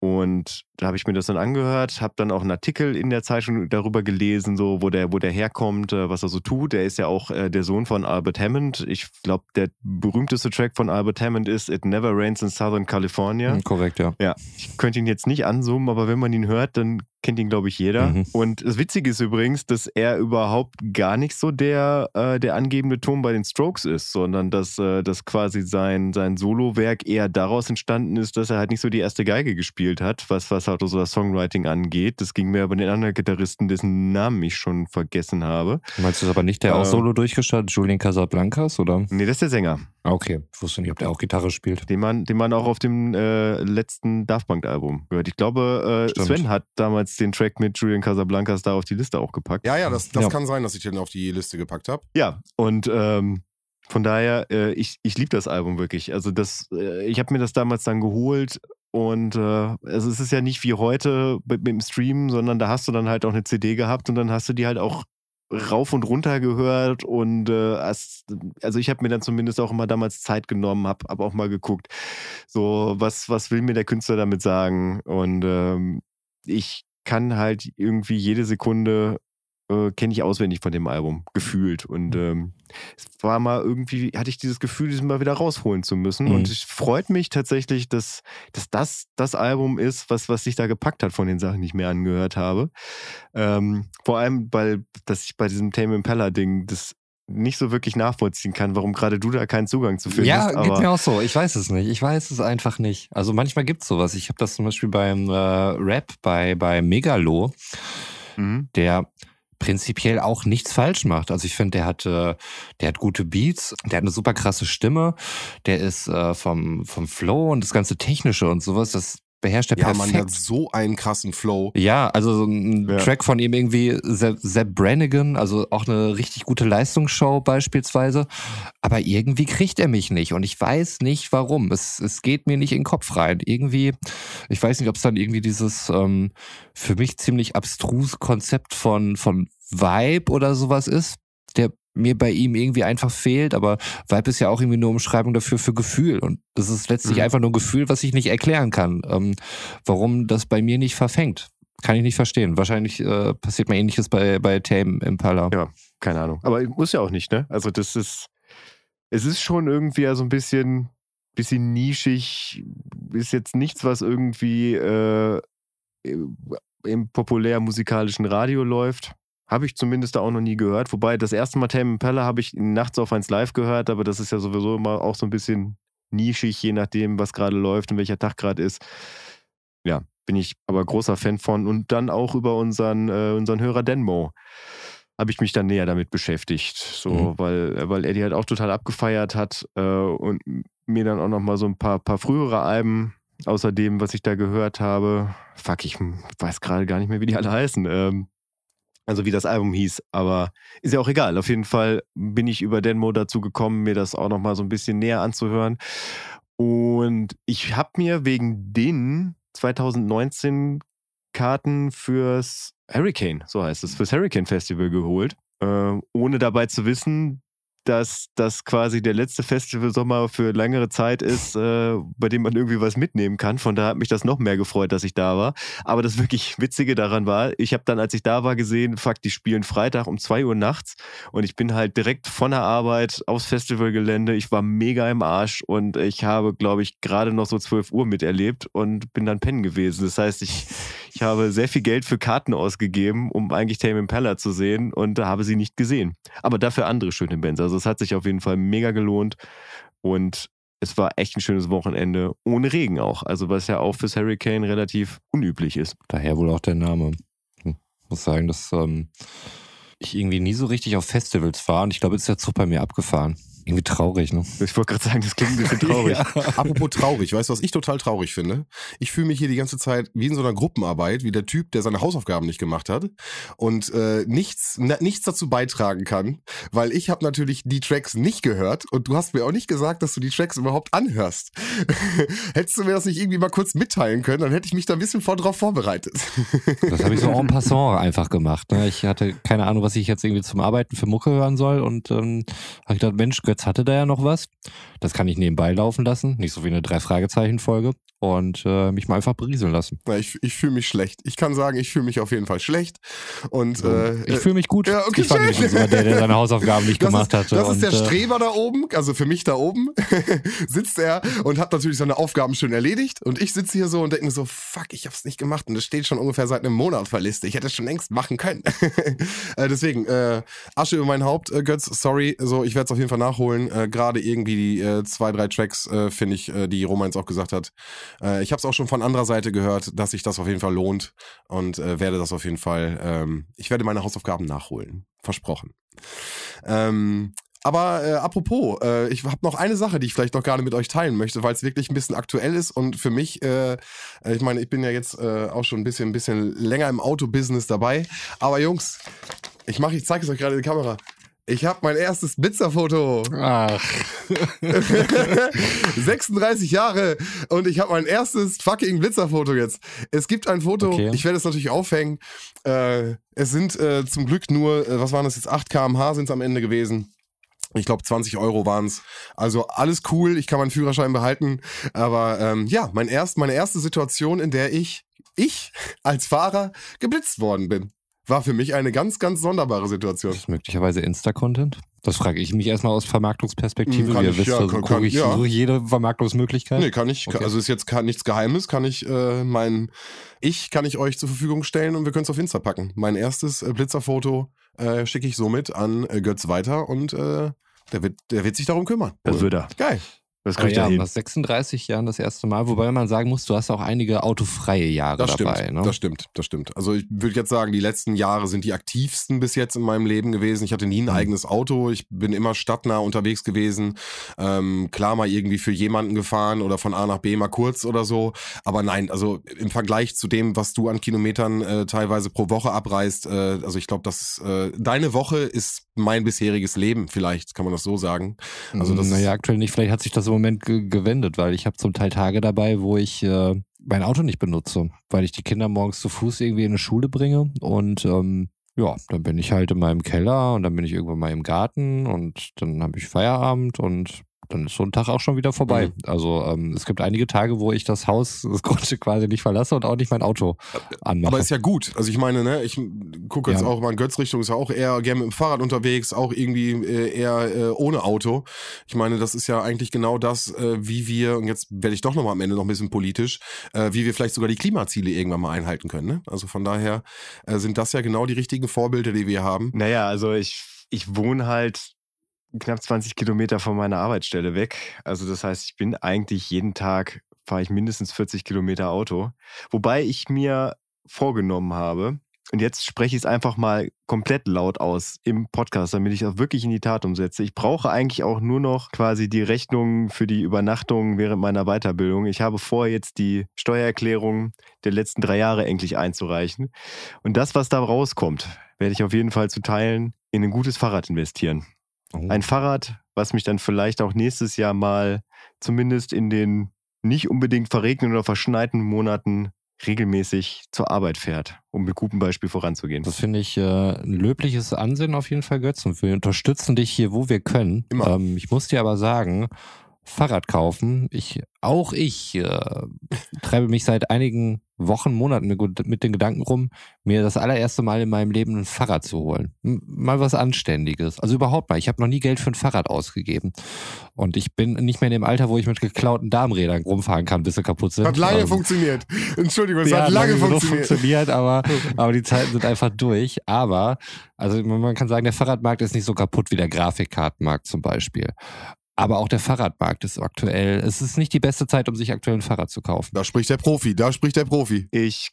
Und da habe ich mir das dann angehört, habe dann auch einen Artikel in der Zeitung darüber gelesen, so wo der, wo der herkommt, äh, was er so tut. Er ist ja auch äh, der Sohn von Albert Hammond. Ich glaube, der berühmteste Track von Albert Hammond ist It Never Rains in Southern California. Mhm, Korrekt, ja. Ja, ich könnte ihn jetzt nicht anzoomen, aber wenn man ihn hört, dann kennt ihn, glaube ich, jeder. Mhm. Und das Witzige ist übrigens, dass er überhaupt gar nicht so der, äh, der angebende Ton bei den Strokes ist, sondern dass, äh, dass quasi sein, sein Solowerk eher daraus entstanden ist, dass er halt nicht so die erste Geige gespielt hat, was, was halt so das Songwriting angeht. Das ging mir aber den anderen Gitarristen, dessen Namen ich schon vergessen habe. Meinst du das aber nicht, der auch Ähm. Solo durchgestartet, Julian Casablancas, oder? Nee, das ist der Sänger, Okay, ich wusste nicht, ob der auch Gitarre spielt. den man, den man auch auf dem äh, letzten Daft Punk-Album gehört. Ich glaube, äh. Sven hat damals den Track mit Julian Casablancas da auf die Liste auch gepackt. Ja, ja, das, das Ja. kann sein, dass ich den auf die Liste gepackt habe. Ja, und ähm, von daher, äh, ich, ich liebe das Album wirklich. Also das, äh, ich habe mir das damals dann geholt und äh, also es ist ja nicht wie heute mit, mit dem Stream, sondern da hast du dann halt auch eine CD gehabt und dann hast du die halt auch rauf und runter gehört und äh, hast, also ich habe mir dann zumindest auch immer damals Zeit genommen, habe hab auch mal geguckt, so was was will mir der Künstler damit sagen und ähm, ich kann halt irgendwie jede Sekunde äh, kenne ich auswendig von dem Album gefühlt und ähm, es war mal irgendwie hatte ich dieses Gefühl, diesen mal wieder rausholen zu müssen Mhm. und es freut mich tatsächlich, dass, dass das das Album ist, was was sich da gepackt hat von den Sachen, die ich mir angehört habe. Ähm, vor allem, weil dass ich bei diesem Tame Impala Ding das nicht so wirklich nachvollziehen kann, warum gerade du da keinen Zugang zu findest. ja, geht mir auch so. Ich weiß es nicht. Ich weiß es einfach nicht. Also manchmal gibt's sowas. Ich habe das zum Beispiel beim äh, Rap bei, bei Megalo, Mhm. der prinzipiell auch nichts falsch macht. Also ich finde, der hat, äh, der hat gute Beats, der hat eine super krasse Stimme, der ist äh, vom, vom Flow und das ganze Technische und sowas, das beherrscht er Ja, man, der perfekt. hat so einen krassen Flow. Ja, also so ein Ja. Track von ihm irgendwie, Sepp Brannigan, also auch eine richtig gute Leistungsshow beispielsweise. Aber irgendwie kriegt er mich nicht und ich weiß nicht warum. Es, es geht mir nicht in den Kopf rein. Irgendwie, ich weiß nicht, ob es dann irgendwie dieses ähm, für mich ziemlich abstrus Konzept von, von Vibe oder sowas ist, der mir bei ihm irgendwie einfach fehlt, aber Vibe ist ja auch irgendwie eine Umschreibung dafür für Gefühl und das ist letztlich Mhm. einfach nur ein Gefühl, was ich nicht erklären kann. Ähm, warum das bei mir nicht verfängt. Kann ich nicht verstehen. Wahrscheinlich äh, passiert mir ähnliches bei, bei Tame Impala. Ja. keine Ahnung. Aber muss ja auch nicht, ne? Also das ist, es ist schon irgendwie ja so ein bisschen, bisschen nischig. Ist jetzt nichts, was irgendwie äh, im populär musikalischen Radio läuft. Habe ich zumindest da auch noch nie gehört. Wobei das erste Mal Tame Impala habe ich nachts auf eins live gehört, aber das ist ja sowieso immer auch so ein bisschen nischig, je nachdem, was gerade läuft und welcher Tag gerade ist. Ja, bin ich aber großer Fan von. Und dann auch über unseren, äh, unseren Hörer Denmo. habe ich mich dann näher damit beschäftigt. So, Mhm. weil, weil Eddie halt auch total abgefeiert hat äh, und mir dann auch nochmal so ein paar, paar frühere Alben, außer dem, was ich da gehört habe. Fuck, ich weiß gerade gar nicht mehr, wie die alle heißen. Ähm, also wie das Album hieß, aber ist ja auch egal. Auf jeden Fall bin ich über Denmo dazu gekommen, mir das auch nochmal so ein bisschen näher anzuhören. Und ich habe mir wegen den 2019 Karten fürs Hurricane, so heißt es, fürs Hurricane Festival geholt, äh, ohne dabei zu wissen, dass das quasi der letzte Festivalsommer für längere Zeit ist, äh, bei dem man irgendwie was mitnehmen kann. Von daher hat mich das noch mehr gefreut, dass ich da war. Aber das wirklich Witzige daran war, ich habe dann, als ich da war, gesehen, fuck, die spielen Freitag um 2 Uhr nachts und ich bin halt direkt von der Arbeit aufs Festivalgelände. Ich war mega im Arsch und ich habe, glaube ich, gerade noch so 12 Uhr miterlebt und bin dann pennen gewesen. Das heißt, ich, ich habe sehr viel Geld für Karten ausgegeben, um eigentlich Tame Impala zu sehen und habe sie nicht gesehen. Aber dafür andere schöne Bands. Also es hat sich auf jeden Fall mega gelohnt und es war echt ein schönes Wochenende, ohne Regen auch. Also was ja auch fürs Hurricane relativ unüblich ist. Daher wohl auch der Name. Hm. muss sagen, dass ähm, ich irgendwie nie so richtig auf Festivals war und ich glaube, jetzt ist der Zug bei mir abgefahren. Irgendwie traurig, ne? Ich wollte gerade sagen, das klingt ein bisschen traurig. Apropos traurig, weißt du, was ich total traurig finde? Ich fühle mich hier die ganze Zeit wie in so einer Gruppenarbeit, wie der Typ, der seine Hausaufgaben nicht gemacht hat und äh, nichts, nichts dazu beitragen kann, weil ich habe natürlich die Tracks nicht gehört und du hast mir auch nicht gesagt, dass du die Tracks überhaupt anhörst. Hättest du mir das nicht irgendwie mal kurz mitteilen können, dann hätte ich mich da ein bisschen vor drauf vorbereitet. Das habe ich so en passant einfach gemacht. Ne? Ich hatte keine Ahnung, was ich jetzt irgendwie zum Arbeiten für Mucke hören soll und ähm, habe ich gedacht, Mensch, Götz hatte da ja noch was. Das kann ich nebenbei laufen lassen, nicht so wie eine Drei-Fragezeichen-Folge und äh, mich mal einfach berieseln lassen. Na, ich ich fühle mich schlecht. Ich kann sagen, ich fühle mich auf jeden Fall schlecht und äh, ich fühle mich gut. ja, okay, ich war nämlich schön. immer der, der seine Hausaufgaben nicht Das gemacht ist, hatte. Das ist der äh, Streber da oben, also für mich da oben, sitzt er und hat natürlich seine Aufgaben schön erledigt. Und ich sitze hier so und denke mir so, fuck, ich hab's nicht gemacht. Und das steht schon ungefähr seit einem Monat auf der Liste. Ich hätte es schon längst machen können. äh, deswegen, äh, Asche über mein Haupt, äh, Götz, sorry. So, ich werde es auf jeden Fall nachholen. Äh, Gerade irgendwie die äh, zwei, drei Tracks, äh, finde ich, äh, die Roman jetzt auch gesagt hat. Äh, ich habe es auch schon von anderer Seite gehört, dass sich das auf jeden Fall lohnt. Und äh, werde das auf jeden Fall, ähm, ich werde meine Hausaufgaben nachholen. Versprochen. Ähm, aber äh, apropos, äh, ich habe noch eine Sache, die ich vielleicht noch gerne mit euch teilen möchte, weil es wirklich ein bisschen aktuell ist und für mich, äh, äh, ich meine, ich bin ja jetzt äh, auch schon ein bisschen, ein bisschen länger im Autobusiness dabei. Aber Jungs, ich mache, ich zeige es euch gerade in die Kamera. Ich habe mein erstes Blitzerfoto. Ach, 36 Jahre und ich habe mein erstes fucking Blitzerfoto jetzt. Es gibt ein Foto, Okay. ich werde es natürlich aufhängen. Äh, es sind äh, zum Glück nur, äh, was waren das jetzt, 8 kmh sind es am Ende gewesen. Ich glaube, 20 Euro waren's. Also alles cool, ich kann meinen Führerschein behalten. Aber ähm, ja, mein erst, meine erste Situation, in der ich, ich als Fahrer geblitzt worden bin, war für mich eine ganz, ganz sonderbare Situation. ist möglicherweise Insta-Content? Das frage ich mich erstmal aus Vermarktungsperspektive. Hm, kann Wie ihr ich, wisst, ja, also kann- gucke ich ja. suche jede Vermarktungsmöglichkeit. Nee, kann ich. Okay. Also ist jetzt kann, nichts Geheimes, kann ich äh, mein ich kann ich euch zur Verfügung stellen und wir können es auf Insta packen. Mein erstes äh, Blitzerfoto äh, schicke ich somit an äh, Götz weiter und äh, der wird der wird sich darum kümmern. Das wird er. Geil. Das Aber kriegt er ja, hin. nach 36 Jahren das erste Mal, wobei man sagen muss, du hast auch einige autofreie Jahre Das stimmt, dabei. Ne? das stimmt, das stimmt. Also ich würde jetzt sagen, die letzten Jahre sind die aktivsten bis jetzt in meinem Leben gewesen. Ich hatte nie ein Mhm. eigenes Auto, ich bin immer stadtnah unterwegs gewesen. Ähm, klar mal irgendwie für jemanden gefahren oder von A nach B mal kurz oder so. Aber nein, also im Vergleich zu dem, was du an Kilometern äh, teilweise pro Woche abreißt, äh, also ich glaube, dass äh, deine Woche ist mein bisheriges Leben, vielleicht kann man das so sagen. Also das naja, aktuell nicht. Vielleicht hat sich das im Moment ge gewendet, weil ich habe zum Teil Tage dabei, wo ich äh, mein Auto nicht benutze, weil ich die Kinder morgens zu Fuß irgendwie in eine Schule bringe und ähm, ja, dann bin ich halt in meinem Keller und dann bin ich irgendwann mal im Garten und dann habe ich Feierabend und dann ist so ein Tag auch schon wieder vorbei. Mhm. Also ähm, es gibt einige Tage, wo ich das Haus, das Grundstück quasi nicht verlasse und auch nicht mein Auto anmache. Aber ist ja gut. Also ich meine, ne, ich gucke jetzt Ja. auch mal in Götz Richtung, ist ja auch eher gerne mit dem Fahrrad unterwegs, auch irgendwie äh, eher äh, ohne Auto. Ich meine, das ist ja eigentlich genau das, äh, wie wir, und jetzt werde ich doch noch mal am Ende noch ein bisschen politisch, äh, wie wir vielleicht sogar die Klimaziele irgendwann mal einhalten können. Ne? Also von daher äh, sind das ja genau die richtigen Vorbilder, die wir haben. Naja, also ich, ich wohne halt knapp 20 Kilometer von meiner Arbeitsstelle weg. Also das heißt, ich bin eigentlich jeden Tag, fahre ich mindestens 40 Kilometer Auto. Wobei ich mir vorgenommen habe, und jetzt spreche ich es einfach mal komplett laut aus im Podcast, damit ich das wirklich in die Tat umsetze. Ich brauche eigentlich auch nur noch quasi die Rechnung für die Übernachtung während meiner Weiterbildung. Ich habe vor, jetzt die Steuererklärung der letzten drei Jahre endlich einzureichen. Und das, was da rauskommt, werde ich auf jeden Fall zu teilen in ein gutes Fahrrad investieren. Oh. Ein Fahrrad, was mich dann vielleicht auch nächstes Jahr mal zumindest in den nicht unbedingt verregneten oder verschneiten Monaten regelmäßig zur Arbeit fährt, um mit gutem Beispiel voranzugehen. Das finde ich äh, ein löbliches Ansehen auf jeden Fall, Götz. Und wir unterstützen dich hier, wo wir können. Ähm, ich muss dir aber sagen, Fahrrad kaufen, ich, auch ich äh, treibe mich seit einigen Wochen, Monaten mit, mit den Gedanken rum, mir das allererste Mal in meinem Leben ein Fahrrad zu holen. Mal was Anständiges. Also überhaupt mal. Ich habe noch nie Geld für ein Fahrrad ausgegeben. Und ich bin nicht mehr in dem Alter, wo ich mit geklauten Darmrädern rumfahren kann, bis sie kaputt sind. Hat lange Ähm, funktioniert. Entschuldigung, es ja, hat lange genug funktioniert. funktioniert, aber, aber die Zeiten sind einfach durch. Aber, also man kann sagen, der Fahrradmarkt ist nicht so kaputt wie der Grafikkartenmarkt zum Beispiel. Aber auch der Fahrradmarkt ist aktuell, es ist nicht die beste Zeit, um sich aktuell ein Fahrrad zu kaufen. Da spricht der Profi, da spricht der Profi. Ich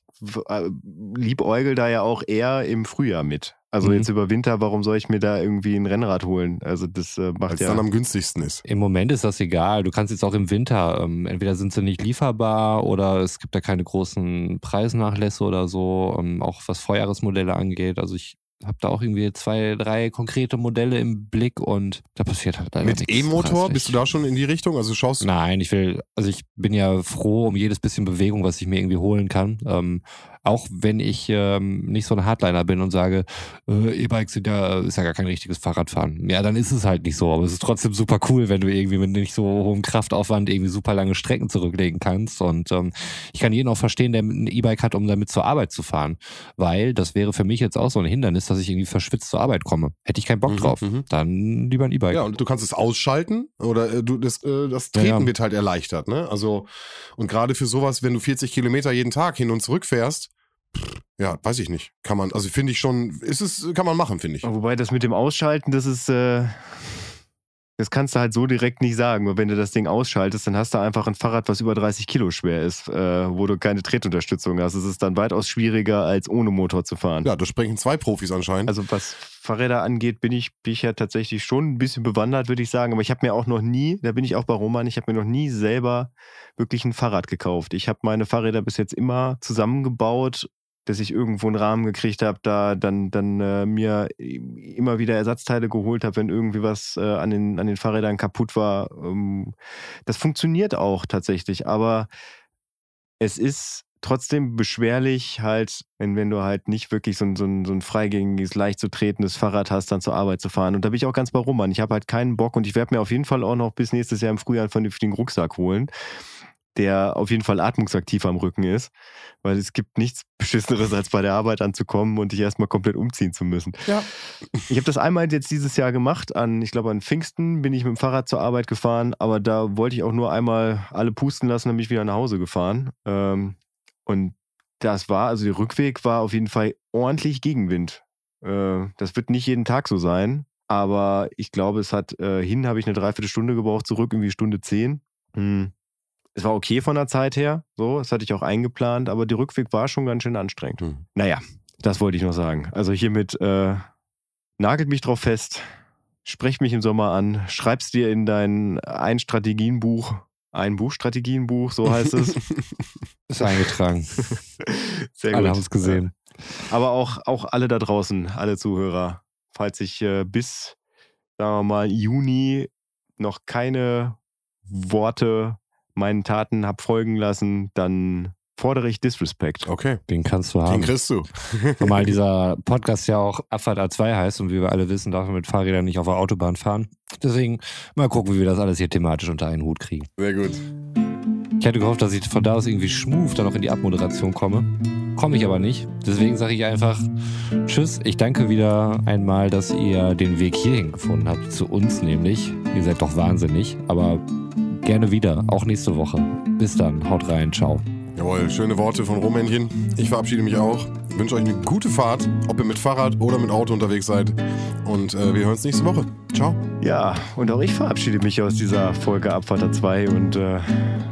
äh, liebäugel da ja auch eher im Frühjahr mit. Also Mhm. jetzt über Winter, warum soll ich mir da irgendwie ein Rennrad holen? Also das äh, macht Als ja. dann am günstigsten ist. Im Moment ist das egal. Du kannst jetzt auch im Winter, ähm, entweder sind sie nicht lieferbar oder es gibt da keine großen Preisnachlässe oder so, ähm, auch was Vorjahresmodelle angeht. Also ich habe da auch irgendwie zwei, drei konkrete Modelle im Blick und da passiert halt leider Mit E-Motor bist du da schon in die Richtung? Also schaust du. Nein, ich will, also ich bin ja froh um jedes bisschen Bewegung, was ich mir irgendwie holen kann. Ähm, auch wenn ich ähm, nicht so ein Hardliner bin und sage, äh, E-Bikes sind ja, ist ja gar kein richtiges Fahrradfahren. Ja, dann ist es halt nicht so, aber es ist trotzdem super cool, wenn du irgendwie mit nicht so hohem Kraftaufwand irgendwie super lange Strecken zurücklegen kannst. Und ähm, ich kann jeden auch verstehen, der ein E-Bike hat, um damit zur Arbeit zu fahren. Weil das wäre für mich jetzt auch so ein Hindernis, dass ich irgendwie verschwitzt zur Arbeit komme. Hätte ich keinen Bock Mhm, drauf. mhm. Dann lieber ein E-Bike. Ja, und du kannst es ausschalten oder äh, du das, äh, das Ja, Treten ja. wird halt erleichtert, ne? Also und gerade für sowas, wenn du 40 Kilometer jeden Tag hin und zurück fährst, ja, weiß ich nicht, kann man, also finde ich schon, ist es, kann man machen, finde ich. Wobei das mit dem Ausschalten, das ist, äh, das kannst du halt so direkt nicht sagen. Weil wenn du das Ding ausschaltest, dann hast du einfach ein Fahrrad, was über 30 Kilo schwer ist, äh, wo du keine Tretunterstützung hast. Es ist dann weitaus schwieriger, als ohne Motor zu fahren. Ja, da sprechen zwei Profis anscheinend. Also was Fahrräder angeht, bin ich, bin ich ja tatsächlich schon ein bisschen bewandert, würde ich sagen. Aber ich habe mir auch noch nie, da bin ich auch bei Roman, ich habe mir noch nie selber wirklich ein Fahrrad gekauft. Ich habe meine Fahrräder bis jetzt immer zusammengebaut, dass ich irgendwo einen Rahmen gekriegt habe, da dann, dann äh, mir immer wieder Ersatzteile geholt habe, wenn irgendwie was äh, an, den, an den Fahrrädern kaputt war. Ähm, das funktioniert auch tatsächlich, aber es ist trotzdem beschwerlich, halt, wenn, wenn du halt nicht wirklich so ein, so, ein, so ein freigängiges, leicht zu tretendes Fahrrad hast, dann zur Arbeit zu fahren. Und da bin ich auch ganz bei Roman. Ich habe halt keinen Bock und ich werde mir auf jeden Fall auch noch bis nächstes Jahr im Frühjahr einen vernünftigen Rucksack holen, der auf jeden Fall atmungsaktiv am Rücken ist, weil es gibt nichts Beschisseneres, als bei der Arbeit anzukommen und dich erstmal komplett umziehen zu müssen. Ja. Ich habe das einmal jetzt dieses Jahr gemacht, an, ich glaube an Pfingsten bin ich mit dem Fahrrad zur Arbeit gefahren, aber da wollte ich auch nur einmal alle pusten lassen und bin ich wieder nach Hause gefahren. Ähm, und das war, also der Rückweg war auf jeden Fall ordentlich Gegenwind. Äh, das wird nicht jeden Tag so sein, aber ich glaube, es hat, äh, hin habe ich eine Dreiviertelstunde gebraucht, zurück irgendwie Stunde zehn. Hm. Es war okay von der Zeit her, so, das hatte ich auch eingeplant, aber der Rückweg war schon ganz schön anstrengend. Hm. Naja, das wollte ich noch sagen. Also hiermit äh, nagelt mich drauf fest, sprech mich im Sommer an, schreib's dir in dein Ein-Strategienbuch, ein Buchstrategienbuch, so heißt es. Ist eingetragen. Sehr Alle gut. haben es gesehen. Aber auch, auch alle da draußen, alle Zuhörer, falls ich äh, bis, sagen wir mal, Juni noch keine Worte meinen Taten hab folgen lassen, dann fordere ich Disrespect. Okay, Den kannst du den haben. kriegst du. Zumal dieser Podcast ja auch Abfahrt A2 heißt und wie wir alle wissen, darf man mit Fahrrädern nicht auf der Autobahn fahren. Deswegen mal gucken, wie wir das alles hier thematisch unter einen Hut kriegen. Sehr gut. Ich hätte gehofft, dass ich von da aus irgendwie schmuf dann noch in die Abmoderation komme. Komme ich aber nicht. Deswegen sage ich einfach Tschüss. Ich danke wieder einmal, dass ihr den Weg hierhin gefunden habt. Zu uns nämlich. Ihr seid doch wahnsinnig. Aber gerne wieder. Auch nächste Woche. Bis dann. Haut rein. Ciao. Jawohl, schöne Worte von Rummännchen. Ich verabschiede mich auch. Wünsche euch eine gute Fahrt, ob ihr mit Fahrrad oder mit Auto unterwegs seid. Und äh, wir hören uns nächste Woche. Ciao. Ja, und auch ich verabschiede mich aus dieser Folge Abfahrt 2 und äh,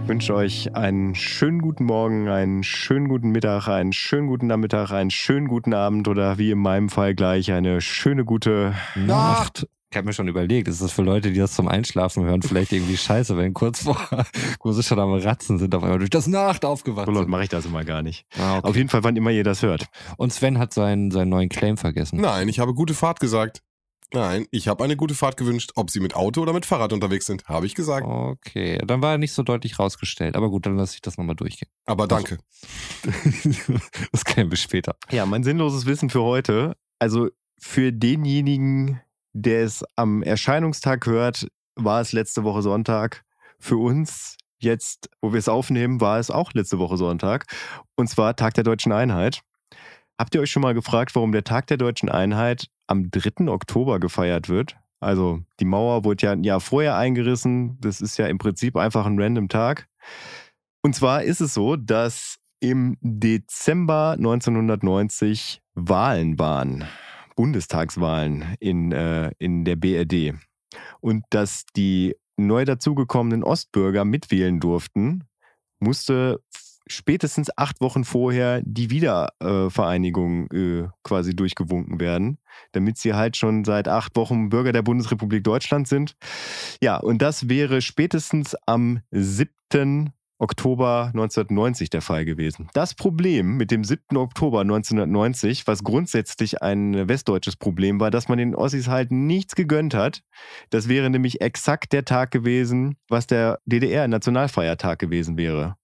wünsche euch einen schönen guten Morgen, einen schönen guten Mittag, einen schönen guten Nachmittag, einen schönen guten Abend oder wie in meinem Fall gleich eine schöne gute Nacht. Ich habe mir schon überlegt, ist das für Leute, die das zum Einschlafen hören, vielleicht irgendwie scheiße, wenn kurz vor, wo sie schon am Ratzen sind, auf einmal durch das Nacht aufgewacht So sind. mache ich das immer gar nicht. Ah, okay. Auf jeden Fall, wann immer ihr das hört. Und Sven hat seinen, seinen neuen Claim vergessen. Nein, ich habe gute Fahrt gesagt. Nein, ich habe eine gute Fahrt gewünscht. Ob sie mit Auto oder mit Fahrrad unterwegs sind, habe ich gesagt. Okay, dann war er nicht so deutlich rausgestellt. Aber gut, dann lasse ich das nochmal durchgehen. Aber danke. das kennen wir später. Ja, mein sinnloses Wissen für heute. Also für denjenigen, der es am Erscheinungstag hört, war es letzte Woche Sonntag. Für uns jetzt, wo wir es aufnehmen, war es auch letzte Woche Sonntag. Und zwar Tag der Deutschen Einheit. Habt ihr euch schon mal gefragt, warum der Tag der Deutschen Einheit am 3. Oktober gefeiert wird? Also die Mauer wurde ja ein Jahr vorher eingerissen. Das ist ja im Prinzip einfach ein random Tag. Und zwar ist es so, dass im Dezember 1990 Wahlen waren, Bundestagswahlen in, äh, in der BRD. Und dass die neu dazugekommenen Ostbürger mitwählen durften, musste spätestens acht Wochen vorher die Wiedervereinigung äh, quasi durchgewunken werden, damit sie halt schon seit acht Wochen Bürger der Bundesrepublik Deutschland sind. Ja, und das wäre spätestens am 7. Oktober 1990 der Fall gewesen. Das Problem mit dem 7. Oktober 1990, was grundsätzlich ein westdeutsches Problem war, dass man den Ossis halt nichts gegönnt hat, das wäre nämlich exakt der Tag gewesen, was der DDR-Nationalfeiertag gewesen wäre.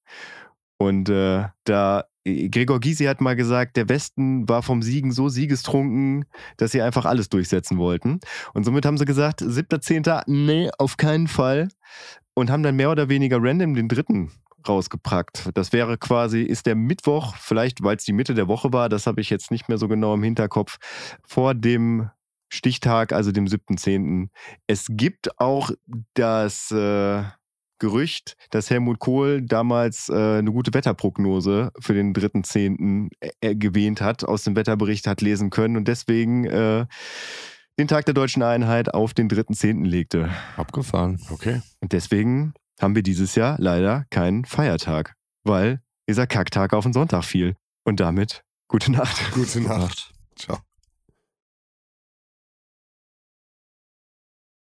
Und äh, da Gregor Gysi hat mal gesagt, der Westen war vom Siegen so siegestrunken, dass sie einfach alles durchsetzen wollten. Und somit haben sie gesagt, 7.10. nee, auf keinen Fall. Und haben dann mehr oder weniger random den dritten rausgepackt. Das wäre quasi, ist der Mittwoch, vielleicht weil es die Mitte der Woche war, das habe ich jetzt nicht mehr so genau im Hinterkopf, vor dem Stichtag, also dem 7.10. Es gibt auch das äh, Gerücht, dass Helmut Kohl damals äh, eine gute Wetterprognose für den 3.10. Äh, gewähnt hat, aus dem Wetterbericht hat lesen können und deswegen äh, den Tag der deutschen Einheit auf den 3.10. legte. Abgefahren. Okay. Und deswegen haben wir dieses Jahr leider keinen Feiertag, weil dieser Kacktag auf den Sonntag fiel. Und damit gute Nacht. Gute Nacht. Ciao.